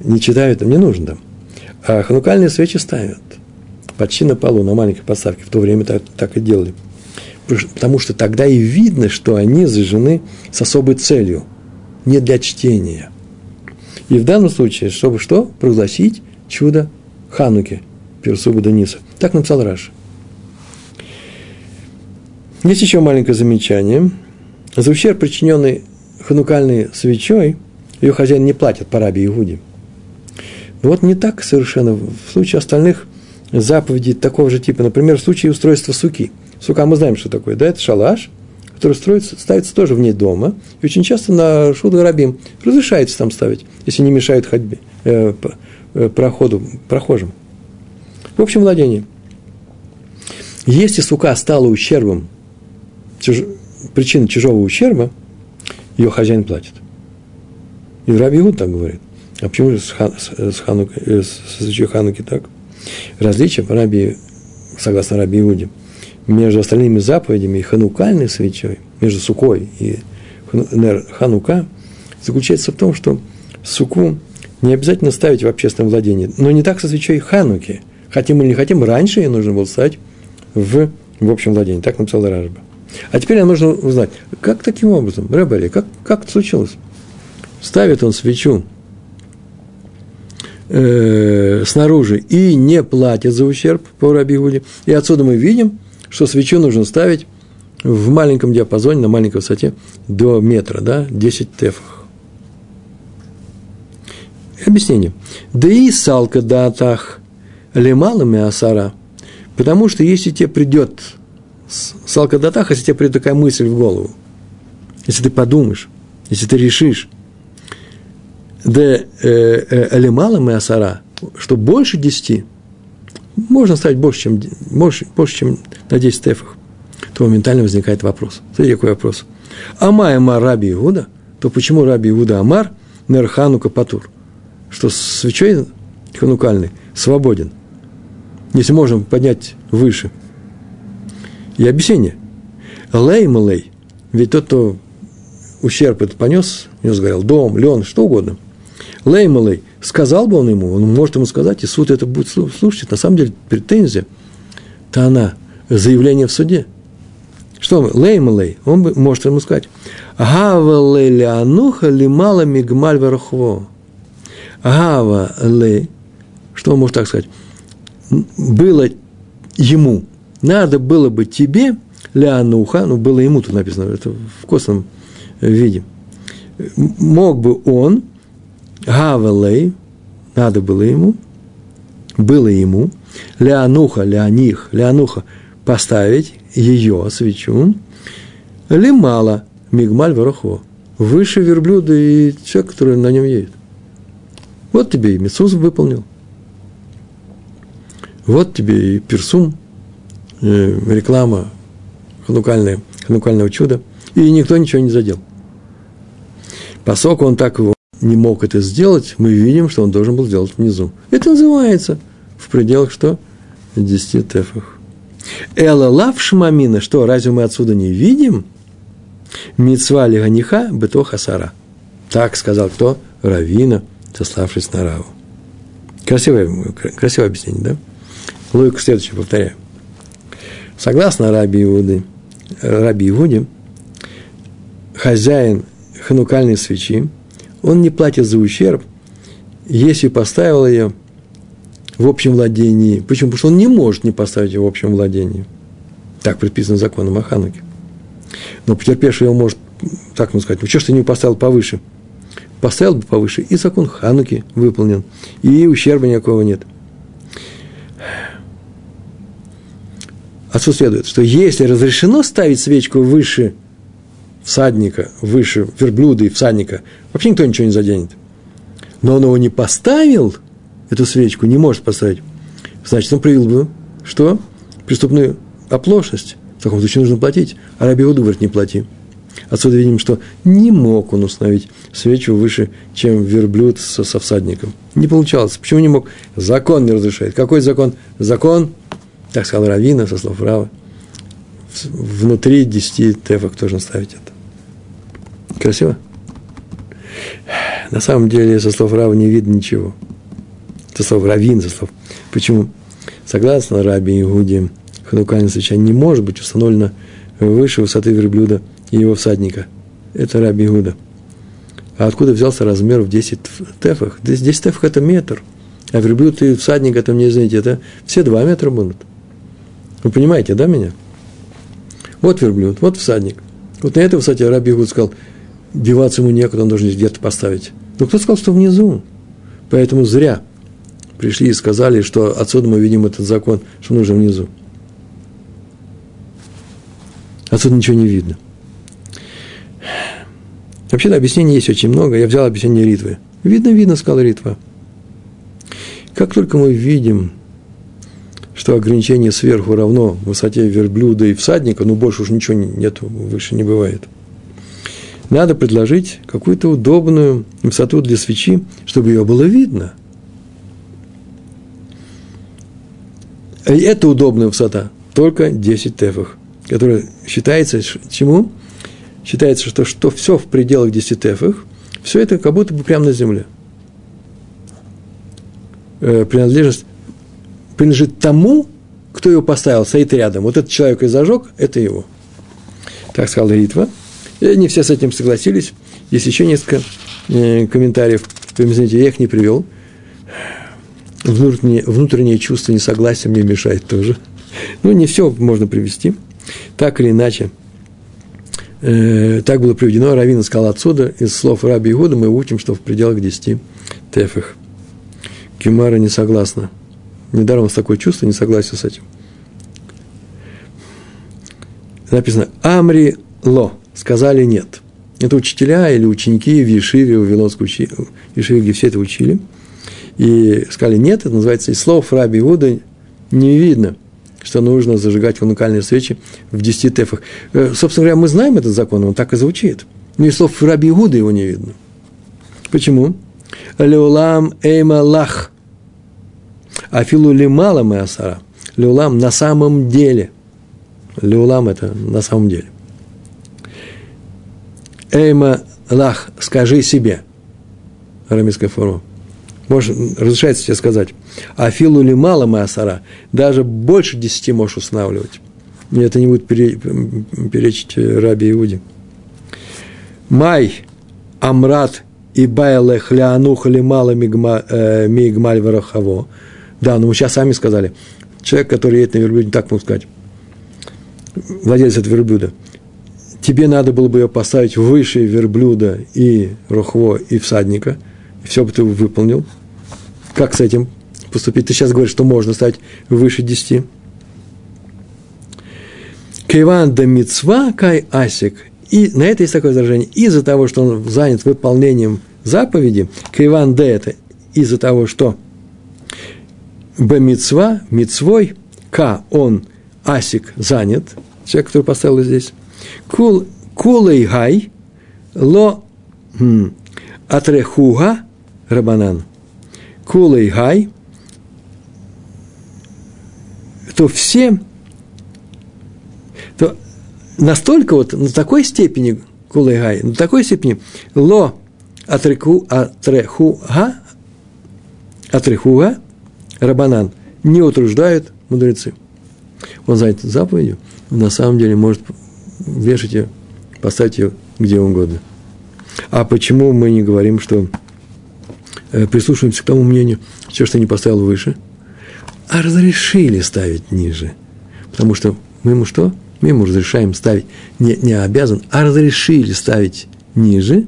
Не читают, им не нужно. А ханукальные свечи ставят почти на полу, на маленькой подставке. В то время так, так и делали. Потому что тогда и видно, что они зажжены с особой целью, не для чтения. И в данном случае, чтобы что? Прогласить чудо Хануки, Персуба Дениса. Так написал Раш. Есть еще маленькое замечание. За ущерб, причиненный ханукальной свечой, ее хозяин не платит по рабе Иуде. Вот не так совершенно. В случае остальных заповедей такого же типа, например, в случае устройства суки. Сука, мы знаем, что такое, да, это шалаш, который строится, ставится тоже вне дома, и очень часто на шуду рабим разрешается там ставить, если не мешают ходьбе, э, э проходу, прохожим в общем владении. Если сука стала ущербом, чуж, причиной чужого ущерба, ее хозяин платит. И Раби Игуд так говорит. А почему с, хан, с, ханук, э, с свечой Хануки так? Различие, по Раби, согласно Раби Иуде, между остальными заповедями и ханукальной свечой, между сукой и ханука, заключается в том, что суку не обязательно ставить в общественном владении, но не так со свечой хануки – хотим или не хотим, раньше ее нужно было ставить в, в общем владении. Так написал Ражба. А теперь нам нужно узнать, как таким образом, Рэббери, как, как это случилось? Ставит он свечу э, снаружи и не платит за ущерб по Раби И отсюда мы видим, что свечу нужно ставить в маленьком диапазоне, на маленькой высоте до метра, да, 10 тефах. Объяснение. Да и салка датах лемалами асара, потому что если тебе придет салкадатах, если тебе придет такая мысль в голову, если ты подумаешь, если ты решишь, да э, э, лемалами асара, что больше десяти, можно ставить больше, чем, больше, больше, чем на 10 тефах, то моментально возникает вопрос. Смотрите, какой вопрос. Амай Амар Раби Иуда, то почему Раби Иуда Амар Нерхану Капатур? Что свечой ханукальный свободен если можем поднять выше. И объяснение. Лей малей, ведь тот, кто ущерб этот понес, не сгорел дом, лен, что угодно. Лей малей, сказал бы он ему, он может ему сказать, и суд это будет слушать. На самом деле претензия, то она заявление в суде. Что лей малей, он бы, может ему сказать, Гава лей леануха лимала мигмаль верхво. Гава лей, что он может так сказать? было ему, надо было бы тебе, Леонуха, ну, было ему тут написано, это в косвенном виде, мог бы он, Гавелей, надо было ему, было ему, Леонуха, Леоних, Леонуха, поставить ее свечу, Лимала, мигмаль ворохо. Выше верблюда и человек, который на нем едет. Вот тебе и Мецуз выполнил. Вот тебе и персум, э, реклама ханукальная, ханукального чуда. И никто ничего не задел. Поскольку он так его не мог это сделать, мы видим, что он должен был сделать внизу. Это называется в пределах что? 10 тефах. Эла лав шмамина, что, разве мы отсюда не видим? Мицва лиганиха бето хасара. Так сказал кто? Равина, сославшись на Раву. Красивое, красивое объяснение, да? Логику следующее повторяю. Согласно Раби Иуды, Раби Иуде, хозяин ханукальной свечи, он не платит за ущерб, если поставил ее в общем владении. Почему? Потому что он не может не поставить ее в общем владении. Так предписано законом о Хануке. Но потерпевший его может так ну сказать, ну что ж ты не поставил повыше? Поставил бы повыше, и закон Хануки выполнен, и ущерба никакого нет. Отсюда следует, что если разрешено ставить свечку выше всадника, выше верблюда и всадника, вообще никто ничего не заденет. Но он его не поставил, эту свечку, не может поставить, значит, он проявил бы, что? Преступную оплошность. В таком случае нужно платить. А Раби Иуда говорит, не плати. Отсюда видим, что не мог он установить свечу выше, чем верблюд со, со всадником. Не получалось. Почему не мог? Закон не разрешает. Какой закон? Закон, так сказал Равина, со слов Рава, внутри 10 тефок должен ставить это. Красиво? На самом деле, со слов Рава не видно ничего. Со слов Равин, со слов. Почему? Согласно Раби Игуде, ханукальная свеча не может быть установлена выше высоты верблюда и его всадника. Это Раби Игуда. А откуда взялся размер в 10 тефах? 10 тефах – это метр. А верблюд и всадник – это, мне знаете, это все 2 метра будут. Вы понимаете, да, меня? Вот верблюд, вот всадник. Вот на этой высоте Раби Игуд сказал, деваться ему некуда, он должен где-то поставить. Но кто сказал, что внизу? Поэтому зря пришли и сказали, что отсюда мы видим этот закон, что нужно внизу. Отсюда ничего не видно. Вообще-то объяснений есть очень много. Я взял объяснение Ритвы. Видно, видно, сказал Ритва. Как только мы видим, что ограничение сверху равно высоте верблюда и всадника, ну больше уж ничего нету, выше не бывает. Надо предложить какую-то удобную высоту для свечи, чтобы ее было видно. И это удобная высота, только 10 тефах которое считается чему? Считается, что, что все в пределах 10 тефах, все это как будто бы прямо на земле. Э, принадлежность принадлежит тому, кто его поставил, стоит рядом. Вот этот человек и зажег, это его. Так сказал Ритва. И не все с этим согласились. Есть еще несколько э, комментариев. Вы извините, я их не привел. Внутреннее, внутреннее чувство несогласия мне мешает тоже. Ну, не все можно привести. Так или иначе, э, так было приведено, Равина сказал отсюда, из слов Раби Игуда мы учим, что в пределах 10 тефах. Кимара не согласна. Недаром у нас такое чувство, не согласен с этим. Написано «Амри ло» – сказали «нет». Это учителя или ученики в Ешиве, в Вавилонской учи... Ешиве, где все это учили. И сказали «нет», это называется из слов Раби Иуда не видно – что нужно зажигать уникальные свечи в 10 тефах. Э, собственно говоря, мы знаем этот закон, он так и звучит. Но и слов Раби Игуда его не видно. Почему? Леулам эйма лах. Афилу лимала мы асара. Леулам на самом деле. Леулам это на самом деле. Эйма лах, скажи себе. Арамейская форма. Может, разрешается тебе сказать. А филу ли мало маасара, даже больше десяти можешь устанавливать. И это не будет перечить Раби Иуде. Май, Амрат и Байле Хляануха ли мало э, мигмаль варахаво. Да, но мы сейчас сами сказали. Человек, который едет на верблюде, так можно сказать, владелец этого верблюда, тебе надо было бы ее поставить выше верблюда и рухво, и всадника, и все бы ты выполнил. Как с этим поступить. Ты сейчас говоришь, что можно стать выше 10. Кайван да мицва кай асик. И на это есть такое возражение. Из-за того, что он занят выполнением заповеди, Криван Д это из-за того, что Б-мицва, мицвой, К, он, асик, занят, человек, который поставил здесь, кул, кулей гай, ло хм, атрехуга, рабанан, кулей гай, то все, то настолько вот, на такой степени, кулей гай, на такой степени, ло атреку, атрехуга, атрехуга, Рабанан не утруждают мудрецы. Он занят заповедью, на самом деле может поставить ее где угодно. А почему мы не говорим, что э, прислушиваемся к тому мнению, все, что не поставил выше, а разрешили ставить ниже? Потому что мы ему что? Мы ему разрешаем ставить, не, не обязан, а разрешили ставить ниже,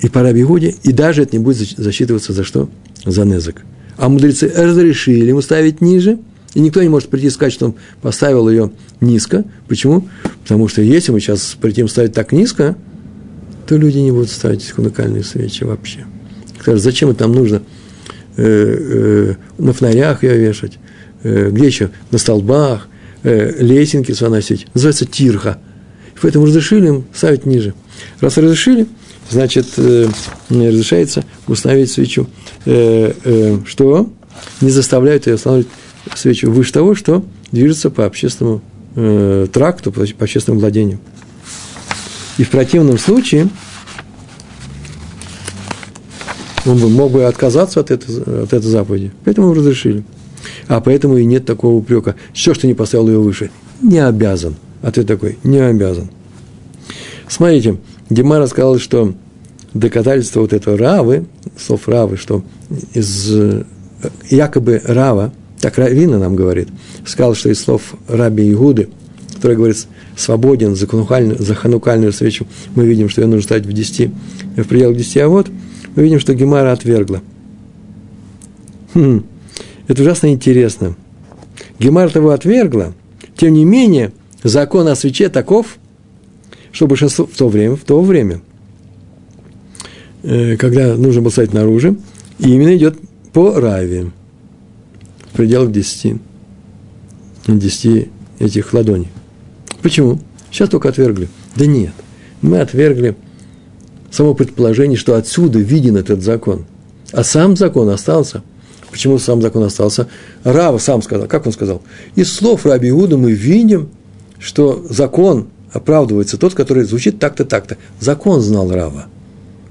и пора бегуде, и даже это не будет засчитываться за что? За незак а мудрецы разрешили ему ставить ниже, и никто не может прийти и сказать, что он поставил ее низко. Почему? Потому что если мы сейчас придем ставить так низко, то люди не будут ставить хунакальные свечи вообще. Скажут, зачем это нам нужно э, э, на фонарях ее вешать, э, где еще? На столбах, лесенки заносить. Называется тирха. Поэтому разрешили им ставить ниже. Раз разрешили, значит, разрешается установить свечу, что не заставляют ее устанавливать свечу выше того, что движется по общественному э, тракту, по, по общественному владению. И в противном случае он бы мог бы отказаться от этой, от этой заповеди. Поэтому разрешили. А поэтому и нет такого упрека. Все, что не поставил ее выше, не обязан. А ты такой, не обязан. Смотрите, Гемара сказал, что доказательство вот этого Равы, слов Равы, что из э, якобы Рава, так Равина нам говорит, сказал, что из слов Раби Игуды, который говорит, свободен за, ханукальную, за ханукальную свечу, мы видим, что ее нужно ставить в 10, в пределах 10, а вот мы видим, что Гемара отвергла. Хм, это ужасно интересно. Гемара того отвергла, тем не менее, закон о свече таков, что большинство в то время, в то время, э, когда нужно было ставить наружу, и именно идет по раве, в пределах 10, 10 этих ладоней. Почему? Сейчас только отвергли. Да нет, мы отвергли само предположение, что отсюда виден этот закон. А сам закон остался. Почему сам закон остался? Рава сам сказал. Как он сказал? Из слов Раби Иуда мы видим, что закон оправдывается тот, который звучит так-то, так-то. Закон знал Рава.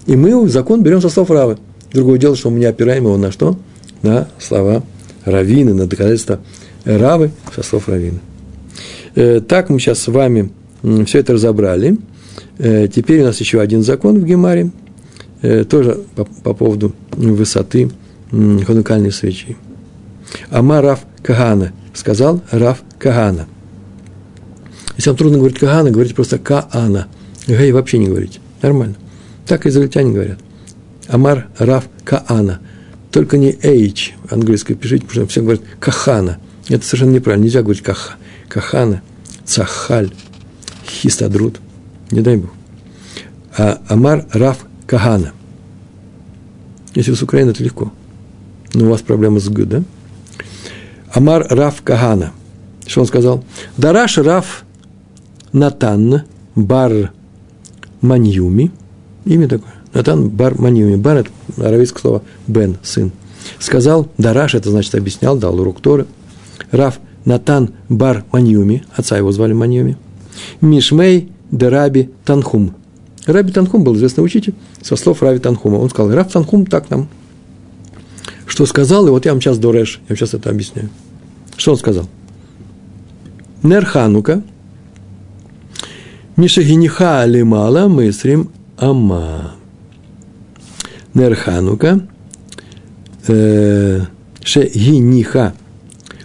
И мы закон берем со слов Равы. Другое дело, что мы не опираем его на что? На слова Равины, на доказательства Равы со слов Равины. Э, так мы сейчас с вами все это разобрали. Э, теперь у нас еще один закон в Гемаре, э, тоже по, по поводу высоты ханукальной свечи. Ама Рав Кагана, сказал Рав Кагана – если вам трудно говорить Кагана, говорите просто Каана. Гей вообще не говорите. Нормально. Так израильтяне говорят. Амар Раф Каана. Только не H английское пишите, потому что все говорят Кахана. Это совершенно неправильно. Нельзя говорить Каха. Кахана, Цахаль, Хистадрут. Не дай Бог. А Амар Раф Кагана. Если вы с Украины, это легко. Но у вас проблема с Г, да? Амар Раф Кагана. Что он сказал? Дараш Раф Натан Бар Маньюми, имя такое, Натан Бар Маньюми, Бар – это аравийское слово Бен, сын, сказал, Дараш, это значит объяснял, дал урок Торы, Раф Натан Бар Маньюми, отца его звали Маньюми, Мишмей Дераби Танхум. Раби Танхум был известный учитель, со слов Раби Танхума. Он сказал, Раб Танхум так нам. Что сказал, и вот я вам сейчас дореш, я вам сейчас это объясняю. Что он сказал? Нерханука, Мишагиниха алимала мысрим ама. Нерханука. Э, Шегиниха.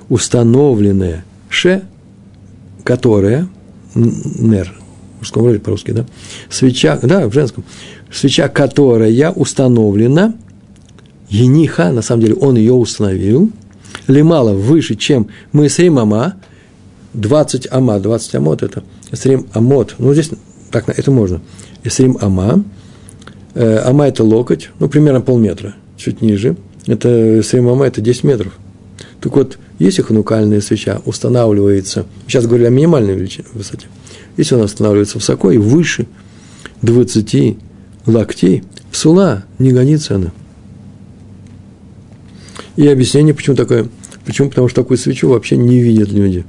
Установленная. Ше, которая, нер, в мужском роде по-русски, да? Свеча, да, в женском. Свеча, которая установлена, Ениха, на самом деле, он ее установил, лимала выше, чем мы с Ама, 20 ама, 20 амот – это Срим Амот. Ну, здесь так, это можно. Исрим ама. Э, ама – это локоть, ну, примерно полметра, чуть ниже. Это Исрим ама – это 10 метров. Так вот, если ханукальная свеча устанавливается, сейчас говорю о минимальной величине, высоте, если она устанавливается высоко и выше 20 локтей, псула, не гонится она. И объяснение, почему такое. Почему? Потому что такую свечу вообще не видят люди.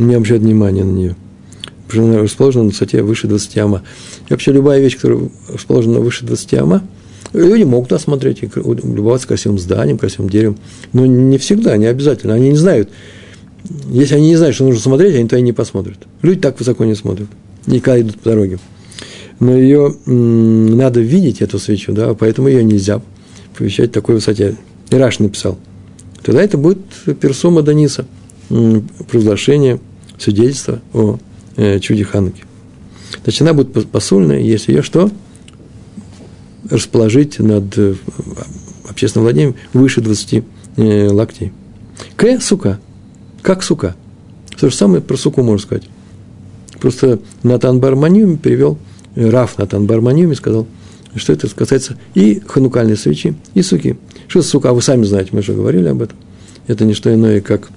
Не обращают внимания на нее. Расположена на высоте выше 20 ама. И вообще любая вещь, которая расположена выше 20 ама, люди могут осмотреть и любоваться красивым зданием, красивым деревом. Но не всегда, не обязательно. Они не знают. Если они не знают, что нужно смотреть, они то и не посмотрят. Люди так высоко не смотрят. Никогда идут по дороге. Но ее надо видеть, эту свечу, да, поэтому ее нельзя помещать в такой высоте. Ираш написал. Тогда это будет персома Даниса, провозглашение, свидетельство о э, чуде Хануки. Значит, она будет посульная, если ее что? Расположить над э, общественным владением выше 20 э, локтей. К – сука. Как сука. То же самое про суку можно сказать. Просто Натан Барманиум перевел, Раф Натан Барманиум сказал, что это касается и ханукальной свечи, и суки. Что сука, вы сами знаете, мы уже говорили об этом. Это не что иное, как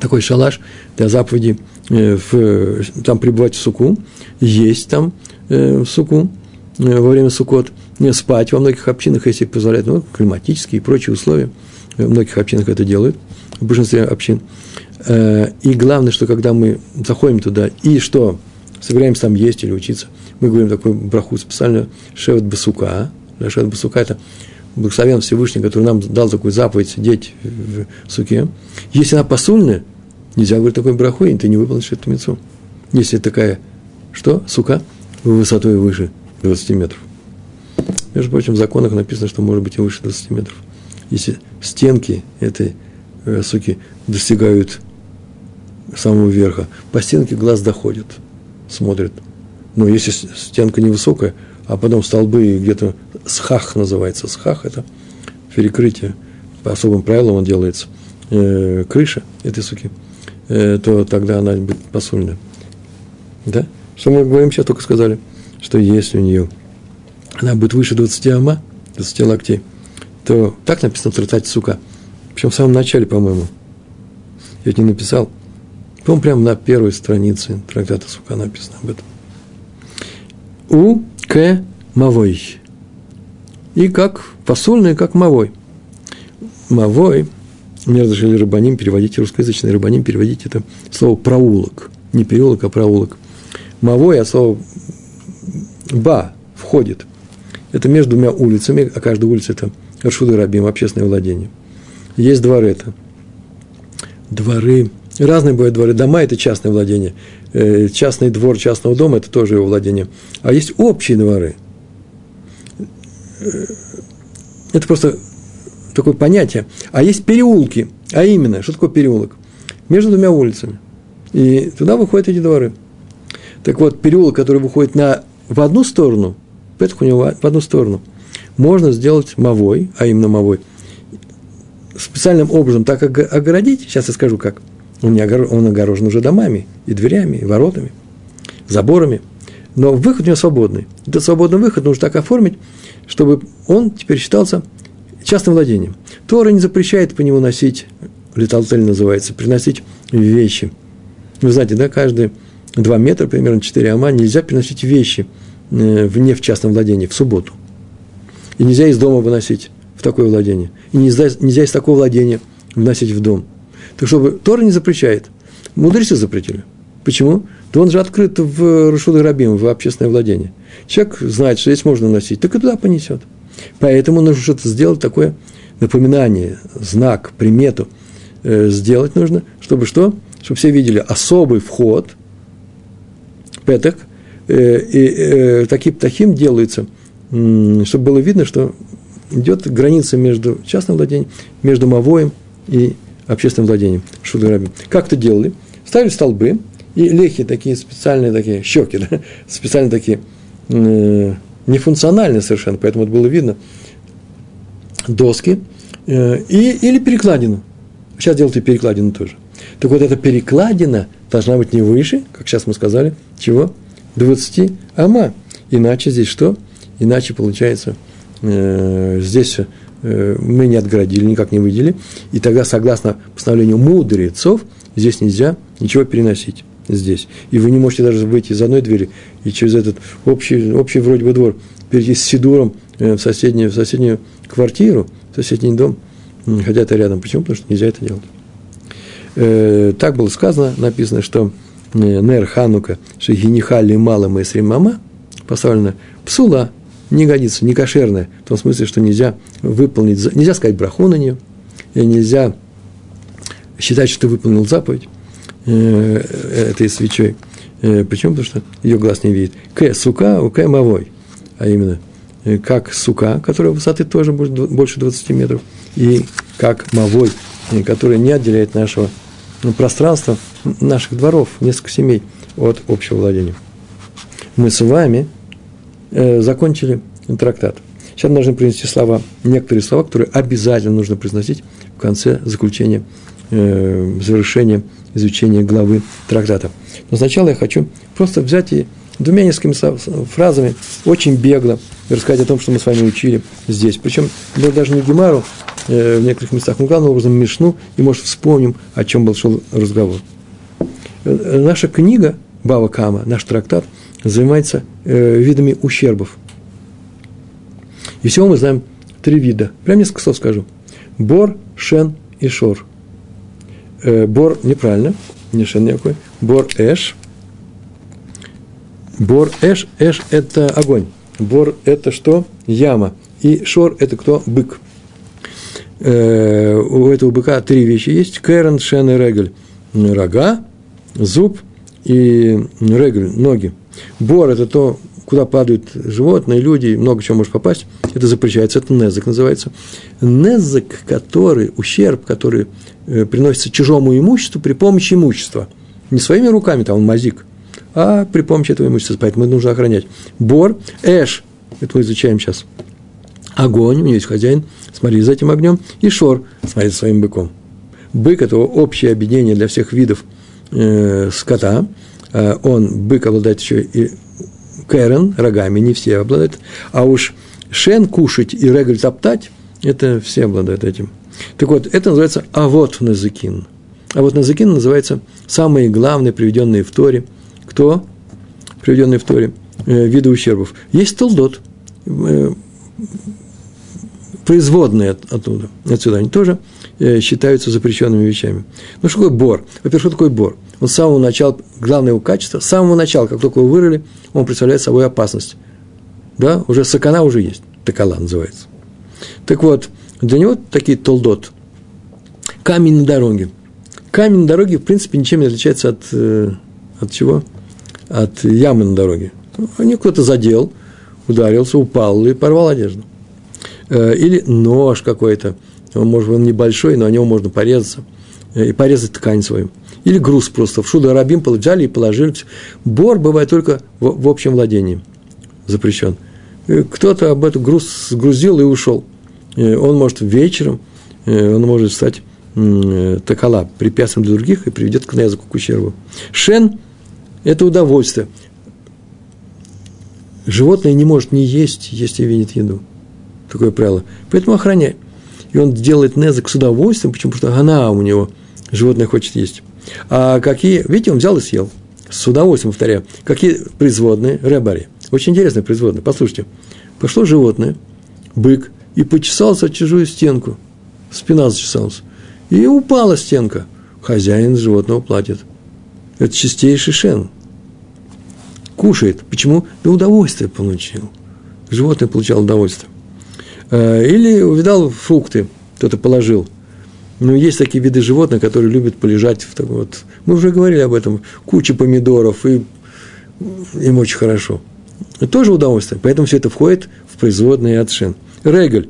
такой шалаш для заповеди в, там пребывать в суку, есть там э, в суку э, во время сукот, спать во многих общинах, если позволяют, ну, климатические и прочие условия. В многих общинах это делают, в большинстве общин. И главное, что когда мы заходим туда, и что собираемся там есть или учиться, мы говорим такой браху специально Шевет Басука. Шевет Басука – это благословен Всевышний, который нам дал такую заповедь сидеть в суке, если она посульная, нельзя говорить такой брахой, и ты не выполнишь эту мецу. Если такая, что, сука, высотой выше 20 метров. Между прочим, в законах написано, что может быть и выше 20 метров. Если стенки этой э, суки достигают самого верха, по стенке глаз доходит, смотрит. Но если стенка невысокая, а потом столбы где-то схах называется. Схах – это перекрытие. По особым правилам он делается. Э, крыша этой суки, э, то тогда она будет посульная. Да? Что мы говорим сейчас, только сказали, что если у нее она будет выше 20 ама, 20 локтей, то так написано трактать сука. Причем в самом начале, по-моему. Я это не написал. По-моему, прямо на первой странице трактата сука написано об этом. У к мавой. И как посольный, как мавой. Мавой, мне разрешили рыбаним переводить, русскоязычный рыбаним переводить это слово проулок. Не переулок, а проулок. Мавой, а слово ба входит. Это между двумя улицами, а каждая улица – это Рашуды Рабим, общественное владение. Есть дворы это. Дворы, разные бывают дворы. Дома – это частное владение. Э, частный двор частного дома – это тоже его владение. А есть общие дворы. Э, это просто такое понятие. А есть переулки. А именно, что такое переулок? Между двумя улицами. И туда выходят эти дворы. Так вот, переулок, который выходит на, в одну сторону, петх у него в одну сторону, можно сделать мовой, а именно мовой, специальным образом так огородить, сейчас я скажу как – он, не огорожен, он огорожен уже домами, и дверями, и воротами, заборами. Но выход у него свободный. Этот свободный выход нужно так оформить, чтобы он теперь считался частным владением. Тора не запрещает по нему носить, леталтель называется, приносить вещи. Вы знаете, да, каждые два метра, примерно 4 ама, нельзя приносить вещи э, вне в частном владении, в субботу. И нельзя из дома выносить в такое владение. И нельзя, нельзя из такого владения вносить в дом – так чтобы Тора не запрещает. Мудрецы запретили. Почему? Да он же открыт в Рашуд Рабим, в общественное владение. Человек знает, что здесь можно носить, так и туда понесет. Поэтому нужно что-то сделать такое напоминание, знак, примету э, сделать нужно, чтобы что? Чтобы все видели особый вход, петок, э, и э, таким, таким делается, э, чтобы было видно, что идет граница между частным владением, между Мавоем и общественным владением, шудараби. Как это делали? Ставили столбы, и лехи такие специальные такие, щеки, да, специальные такие, э, нефункциональные совершенно, поэтому это было видно, доски, э, и, или перекладину. Сейчас делают и перекладину тоже. Так вот, эта перекладина должна быть не выше, как сейчас мы сказали, чего? 20 ама. Иначе здесь что? Иначе получается, э, здесь э, мы не отгородили, никак не выделили. И тогда, согласно постановлению мудрецов, здесь нельзя ничего переносить здесь. И вы не можете даже выйти из одной двери и через этот общий, общий вроде бы двор перейти с Сидуром э, в соседнюю, в соседнюю квартиру, в соседний дом, хотя это рядом. Почему? Потому что нельзя это делать. Э, так было сказано, написано, что э, Нер Ханука, что генихали мало мы мама, поставлена псула, не годится, не кошерная, в том смысле, что нельзя выполнить, нельзя сказать браху на нее, нельзя считать, что ты выполнил заповедь этой свечой. Почему? Потому что ее глаз не видит. К сука, у К мовой. А именно, как сука, которая высоты тоже будет больше 20 метров, и как мовой, который не отделяет нашего ну, пространства, наших дворов, несколько семей от общего владения. Мы с вами э, закончили трактат. Сейчас мы должны принести слова, некоторые слова, которые обязательно нужно произносить в конце заключения, э, завершения изучения главы трактата. Но сначала я хочу просто взять и двумя несколькими фразами очень бегло рассказать о том, что мы с вами учили здесь. Причем даже не Гемару, Э, в некоторых местах, но главным образом Мишну, и, может, вспомним, о чем был шел разговор. Э, наша книга Бава Кама, наш трактат, занимается э, видами ущербов. И всего мы знаем три вида. Прям несколько слов скажу. Бор, шен и шор. Бор неправильно, не шен никакой. Бор эш. Бор эш, эш – это огонь. Бор – это что? Яма. И шор – это кто? Бык э, у этого быка три вещи есть. Керен, шен и регель. Рога, зуб и регель, ноги. Бор – это то, куда падают животные, люди, много чего может попасть. Это запрещается, это незак называется. Незак, который, ущерб, который э, приносится чужому имуществу при помощи имущества. Не своими руками, там он мазик, а при помощи этого имущества. Поэтому нужно охранять. Бор, эш, это мы изучаем сейчас. Огонь, у него есть хозяин – смотри за этим огнем, и Шор смотри за своим быком. Бык – это общее объединение для всех видов э, скота. Э, он, бык, обладает еще и кэрен, рогами, не все обладают. А уж шен кушать и регль топтать – это все обладают этим. Так вот, это называется авот назыкин. А вот назыкин называется самые главные приведенные в Торе. Кто? Приведенные в Торе э, виды ущербов. Есть толдот. Э, производные от, оттуда, отсюда, они тоже э, считаются запрещенными вещами. Ну, что такое бор? Во-первых, что такое бор? Он с самого начала, главное его качество, с самого начала, как только его вырыли, он представляет собой опасность. Да, уже сакана уже есть, такала называется. Так вот, для него такие толдот, камень на дороге. Камень на дороге, в принципе, ничем не отличается от, э, от чего? От ямы на дороге. Они кто-то задел, ударился, упал и порвал одежду. Э, или нож какой-то, он, может, он небольшой, но о него можно порезаться, э, и порезать ткань свою. Или груз просто в шуда рабим взяли и положили. Бор бывает только в, в общем владении, запрещен. Э, кто-то об этот груз сгрузил и ушел. Он может вечером, он может стать такала, препятствием для других и приведет к языку к ущербу. Шен – это удовольствие. Животное не может не есть, если видит еду такое правило. Поэтому охраняй. И он делает незак с удовольствием, почему? Потому что она у него, животное хочет есть. А какие, видите, он взял и съел. С удовольствием, повторяю. Какие производные? Ребари. Очень интересные производные. Послушайте. Пошло животное, бык, и почесался чужую стенку. Спина зачесалась. И упала стенка. Хозяин животного платит. Это чистейший шен. Кушает. Почему? Да удовольствие получил. Животное получало удовольствие. Э, или увидал фрукты, кто-то положил. Ну, есть такие виды животных, которые любят полежать в таком вот... Мы уже говорили об этом. Куча помидоров, и им очень хорошо. Тоже удовольствие. Поэтому все это входит в производные от шин. Регель.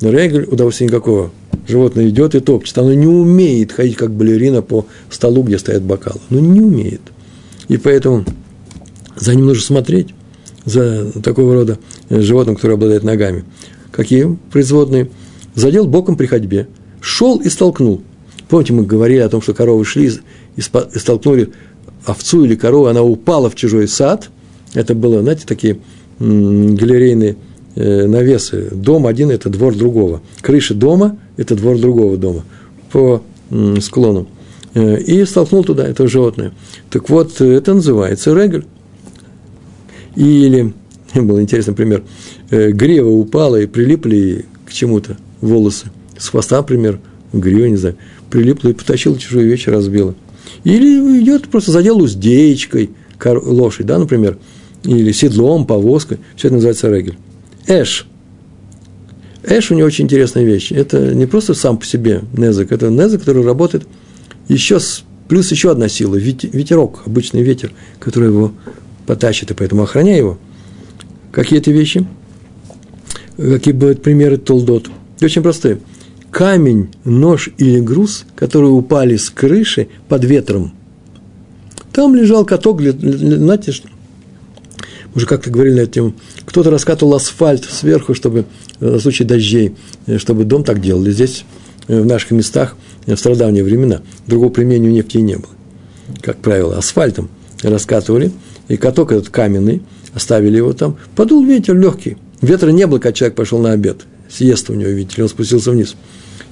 Регель удовольствия никакого. Животное идет и топчет. Оно не умеет ходить как балерина по столу, где стоят бокалы. Ну, не умеет. И поэтому за ним нужно смотреть, за такого рода животным, которое обладает ногами. Какие производные? Задел боком при ходьбе. Шел и столкнул. Помните, мы говорили о том, что коровы шли и столкнули овцу или корову, она упала в чужой сад, Это было, знаете, такие галерейные э, навесы. Дом один – это двор другого. Крыша дома – это двор другого дома по склону. Э, и столкнул туда это животное. Так вот, это называется регель. Или, был интересный пример, э, грива упала и прилипли к чему-то волосы. С хвоста, например, грива, не знаю, прилипла и потащила чужую вещь, разбила. Или идет, просто задел уздечкой лошадь, да, например, или седлом, повозкой. Все это называется регель. Эш. Эш у него очень интересная вещь. Это не просто сам по себе незак, это незак, который работает еще с, плюс еще одна сила, ветерок, обычный ветер, который его потащит, и поэтому охраняй его. Какие это вещи? Какие бывают примеры толдот? Очень простые. Камень, нож или груз, которые упали с крыши под ветром. Там лежал каток, знаете, что? Мы уже как-то говорили на эту тему. Кто-то раскатывал асфальт сверху, чтобы в случае дождей, чтобы дом так делали. Здесь, в наших местах, в стародавние времена, другого применения у нефти не было. Как правило, асфальтом раскатывали, и каток этот каменный, оставили его там, подул ветер легкий. Ветра не было, когда человек пошел на обед, съест у него, видите, он спустился вниз.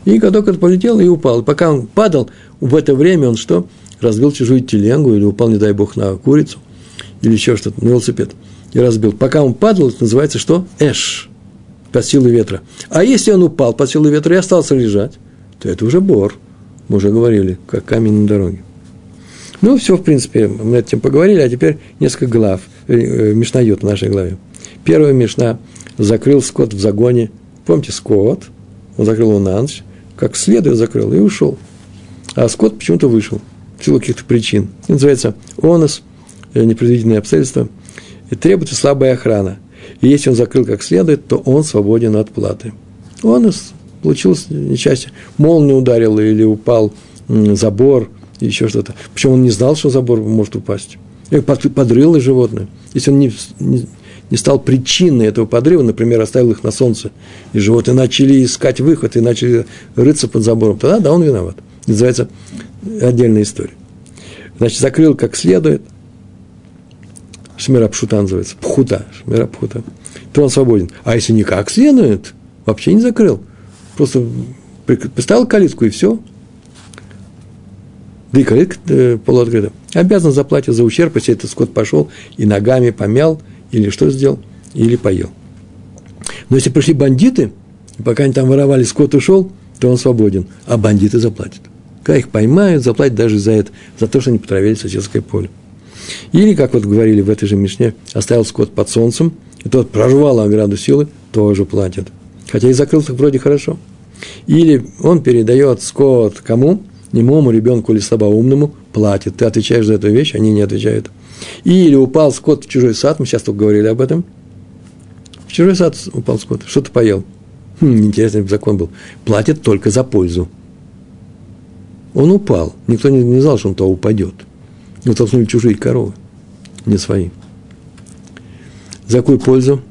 И каток этот полетел и упал. Пока он падал, в это время он что? Разбил чужую теленгу или упал, не дай бог, на курицу или еще что-то, на велосипед. И разбил. Пока он падал, это называется что? Эш. Под силой ветра. А если он упал под силой ветра и остался лежать, то это уже бор. Мы уже говорили, как камень на дороге. Ну, все, в принципе, мы над этим поговорили, а теперь несколько глав, э, э мишнает в нашей главе. Первая мишна закрыл скот в загоне. Помните, скот, он закрыл его на ночь, как следует закрыл и ушел. А скот почему-то вышел, в силу каких-то причин. Это называется онос, э, непредвиденные обстоятельства. И требуется слабая охрана. И если он закрыл как следует, то он свободен от платы. Онос получилось несчастье. Молния ударила или упал забор, еще что-то. Причем он не знал, что забор может упасть. И подрыло животное. Если он не, не, не стал причиной этого подрыва, например, оставил их на солнце, и животные начали искать выход и начали рыться под забором, тогда да, он виноват. Называется отдельная история. Значит, закрыл как следует, Шмира Пшута называется, Пхута, Шмира Пхута, то он свободен. А если не как следует, вообще не закрыл – Просто поставил калитку и все. Да и калитка э, полуоткрыта. Обязан заплатить за ущерб, если этот скот пошел и ногами помял, или что сделал, или поел. Но если пришли бандиты, и пока они там воровали, скот ушел, то он свободен, а бандиты заплатят. Когда их поймают, заплатят даже за это, за то, что они потравили соседское поле. Или, как вот говорили в этой же Мишне, оставил скот под солнцем, и тот прорвал ограду силы, тоже платят хотя и закрыл их вроде хорошо. Или он передает скот кому? Немому ребенку или слабоумному, платит. Ты отвечаешь за эту вещь, они не отвечают. Или упал скот в чужой сад, мы сейчас только говорили об этом. В чужой сад упал скот, что-то поел. Хм, интересный закон был. Платит только за пользу. Он упал. Никто не знал, что он то упадет. Но толкнули чужие коровы, не свои. За какую пользу?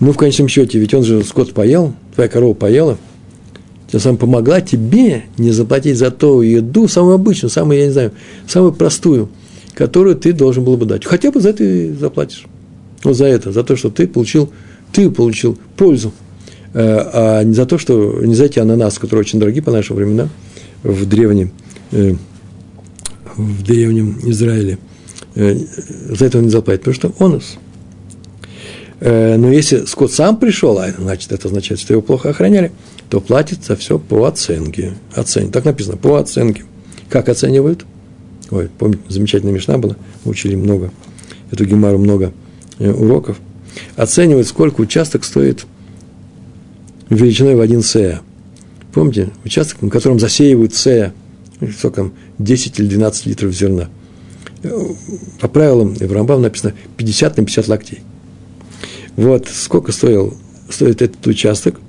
Ну, в конечном счете, ведь он же скот поел, твоя корова поела, тем самым помогла тебе не заплатить за ту еду, самую обычную, самую, я не знаю, самую простую, которую ты должен был бы дать. Хотя бы за это и заплатишь. Вот за это, за то, что ты получил, ты получил пользу, э, а не за то, что, не за эти ананасы, которые очень дорогие по нашим временам в древнем, э, в древнем Израиле. Э, за это он не заплатит, потому что он нас – Э, но если скот сам пришел, а значит, это означает, что его плохо охраняли, то платится все по оценке. Оцен... Так написано, по оценке. Как оценивают? Ой, помните, замечательная мешна была, мы учили много, эту гемару много э, уроков. Оценивают, сколько участок стоит величиной в один сея. Помните, участок, на котором засеивают сея, сколько там, 10 или 12 литров зерна. Э, по правилам в Рамбам написано 50 на 50 локтей – вот сколько стоил, стоит этот участок.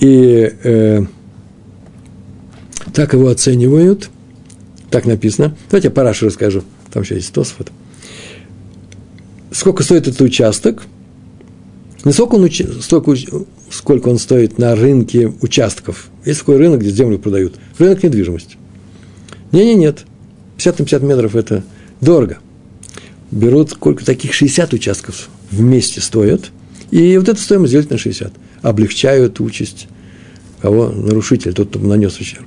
И э, так его оценивают. Так написано. Давайте я парашу расскажу. Там еще есть Тосфот. Сколько стоит этот участок? Не сколько он, столько, сколько он стоит на рынке участков. Есть такой рынок, где землю продают. Рынок недвижимости. Не-не, нет. 50 на 50 метров – это дорого. берут сколько таких 60 участков вместе стоят, и вот эту стоимость делят на 60. Облегчают участь кого? Нарушитель, тот, кто нанес ущерб.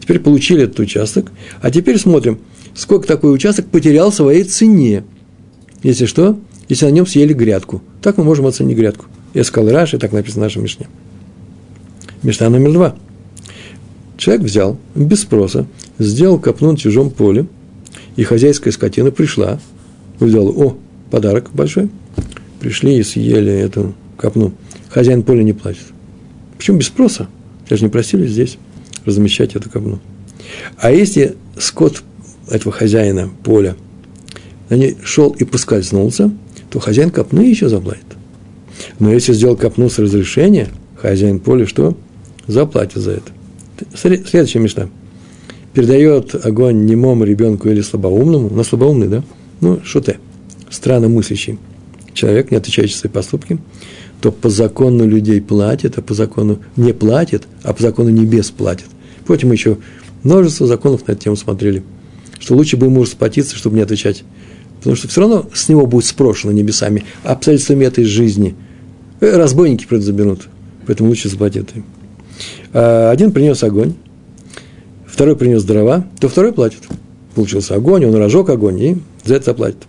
Теперь получили этот участок, а теперь смотрим, сколько такой участок потерял в своей цене. Если что, если на нем съели грядку. Так мы можем оценить грядку. Я сказал Раши, так написано в нашем Мишне. Мишна номер два. Человек взял без спроса, сделал копну на чужом поле, и хозяйская скотина пришла, взяла, о, подарок большой, пришли и съели эту копну. Хозяин поля не платит. Почему без спроса? Я же не просили здесь размещать эту копну. А если скот этого хозяина поля на ней шел и поскользнулся, то хозяин копны еще заплатит. Но если сделал копну с разрешения, хозяин поля что? Заплатит за это. Следующая мечта. Передает огонь немому ребенку или слабоумному, на слабоумный, да? Ну, что ты? Странно мыслящий человек, не отвечающий свои поступки, то по закону людей платит, а по закону не платит, а по закону небес платит. Мы еще множество законов на эту тему смотрели, что лучше бы ему расплатиться, чтобы не отвечать. Потому что все равно с него будет спрошено небесами обстоятельствами этой жизни. Разбойники заберут, поэтому лучше заплатить им. А один принес огонь, второй принес дрова, то второй платит. Получился огонь, он разжег огонь и за это заплатит.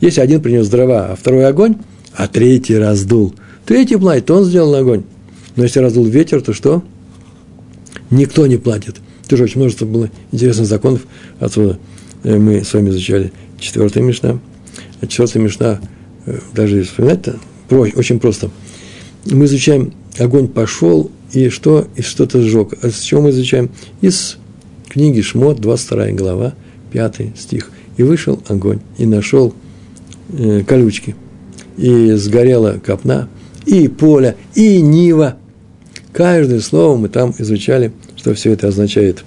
Если один принес дрова, а второй огонь, а третий раздул, третий платит, он сделал огонь. Но если раздул ветер, то что? Никто не платит. Тоже очень множество было интересных законов отсюда. Э, мы с вами изучали четвертая мешна. А четвертая мешна, э, даже вспоминать-то, очень просто. Мы изучаем, огонь пошел, и что, и что-то сжег. А с чего мы изучаем? Из книги Шмот, 22 глава, 5 стих. И вышел огонь, и нашел э, колючки, и сгорела копна, и поле, и нива. Каждое слово мы там изучали, что все это означает.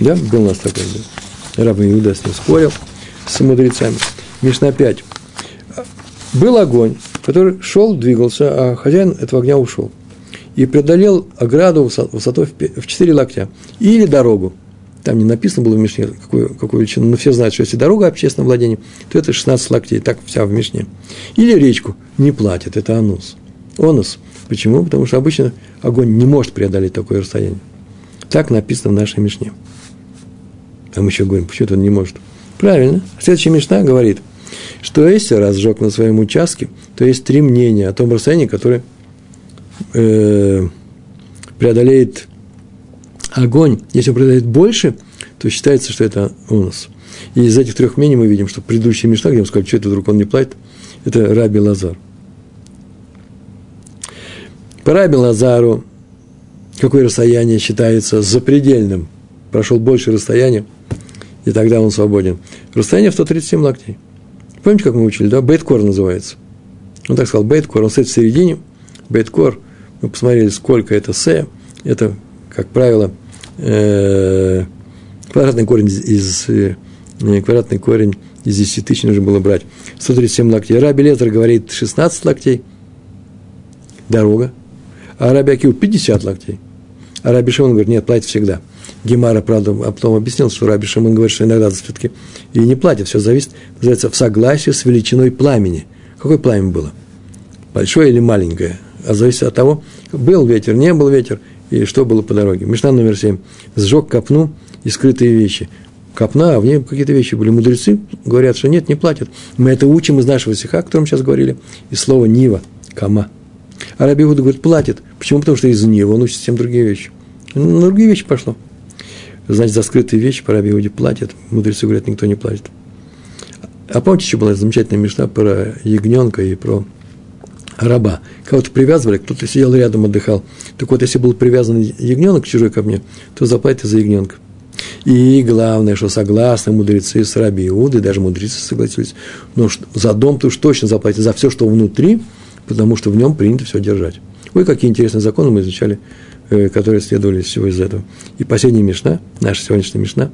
Да, был у нас такой. Да? Раб Иуда с ним спорил, с мудрецами. Мишна 5. Был огонь, который шел, двигался, а хозяин этого огня ушел и преодолел ограду высотой в 4 локтя. Или дорогу. Там не написано было в Мишне, какую, какую величину, но все знают, что если дорога общественного владения, то это 16 локтей, так вся в Мишне. Или речку не платят, это анус. Онус. Почему? Потому что обычно огонь не может преодолеть такое расстояние. Так написано в нашей Мишне. А мы еще говорим, почему он не может? Правильно. Следующая Мишна говорит, что если разжег на своем участке, то есть три мнения о том расстоянии, которое э, преодолеет огонь, если он преодолеет больше, то считается, что это у нас. И из этих трех мнений мы видим, что предыдущие мечта, где мы сказали, что это вдруг он не платит, это Раби Лазар. По Раби Лазару какое расстояние считается запредельным? Прошел больше расстояния, и тогда он свободен. Расстояние в 137 локтей. Помните, как мы учили, да? Бейткор называется. Он так сказал, бейткор, он стоит в середине. Бейткор мы посмотрели, сколько это С. Это, как правило, э, квадратный корень из, э, квадратный корень из 10 тысяч нужно было брать. 137 локтей. Раби Лезер говорит 16 локтей. Дорога. А Раби Акиу 50 локтей. А Раби Шимон говорит, нет, платит всегда. Гемара, правда, а потом объяснил, что Раби Шимон говорит, что иногда все-таки и не платит, все зависит, называется, в согласии с величиной пламени. Какое пламя было? Большое или маленькое? А зависит от того, был ветер, не был ветер, и что было по дороге. Мишна номер семь. Сжег копну и скрытые вещи. Копна, а в ней какие-то вещи были. Мудрецы говорят, что нет, не платят. Мы это учим из нашего стиха, о котором сейчас говорили, из слова «нива», «кама». А Раби Гуда говорит, платит. Почему? Потому что из Нива он учит совсем другие вещи. На другие вещи пошло. Значит, за скрытые вещи по Раби Гуде платят. Мудрецы говорят, никто не платит. А помните, еще была замечательная мечта про ягненка и про раба. Кого-то привязывали, кто-то сидел рядом, отдыхал. Так вот, если был привязан ягненок чужой копне, то заплатите за ягненка. И главное, что согласны мудрецы с Раби Иуды, даже мудрецы согласились, но за дом ты уж точно заплатите, за все, что внутри, потому что в нем принято все держать. Ой, какие интересные законы мы изучали, э, которые следовали всего из этого. И последняя мешна, наша сегодняшняя мешна,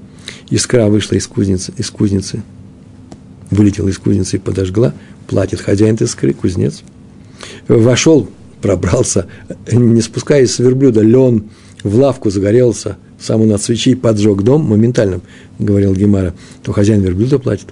искра вышла из кузницы, из кузницы, вылетела из кузницы и подожгла, платит хозяин искры, кузнец – вошел, пробрался, не спускаясь с верблюда, лен в лавку загорелся, сам он от свечей поджег дом моментально, говорил Гемара, то хозяин верблюда платит.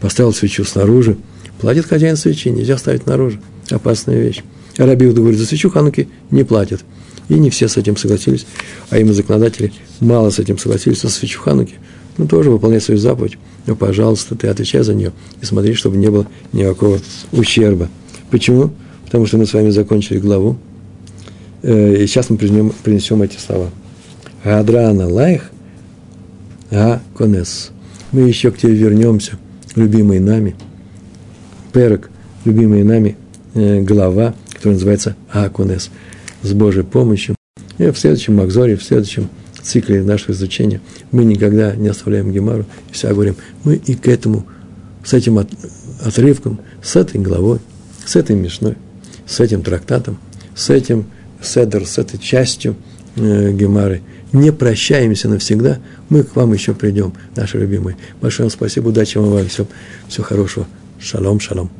поставил свечу снаружи, платит хозяин свечи, нельзя ставить снаружи. Опасная вещь. А Рабиуда говорит, за свечу хануки не платят. И не все с этим согласились, а именно законодатели мало с этим согласились, на свечу хануки, ну, тоже выполняй свою заповедь, но, пожалуйста, ты отвечай за нее и смотри, чтобы не было никакого ущерба. Почему? Потому что мы с вами закончили главу, э, и сейчас мы принесем, принесем эти слова. Адрана лайх, а конес. Мы еще к тебе вернемся, любимые нами. Перек, любимые нами, э, глава, которая называется Акунес, с Божьей помощью. И в следующем Макзоре, в следующем цикле нашего изучения мы никогда не оставляем Гемару, и всегда говорим, мы и к этому, с этим от, отрывком, с этой главой, с этой мешной, с этим трактатом, с этим седер, с этой частью э, Гемары, не прощаемся навсегда, мы к вам еще придем, наши любимые. Большое вам спасибо, удачи вам, всем, всего хорошего. Шалом, шалом.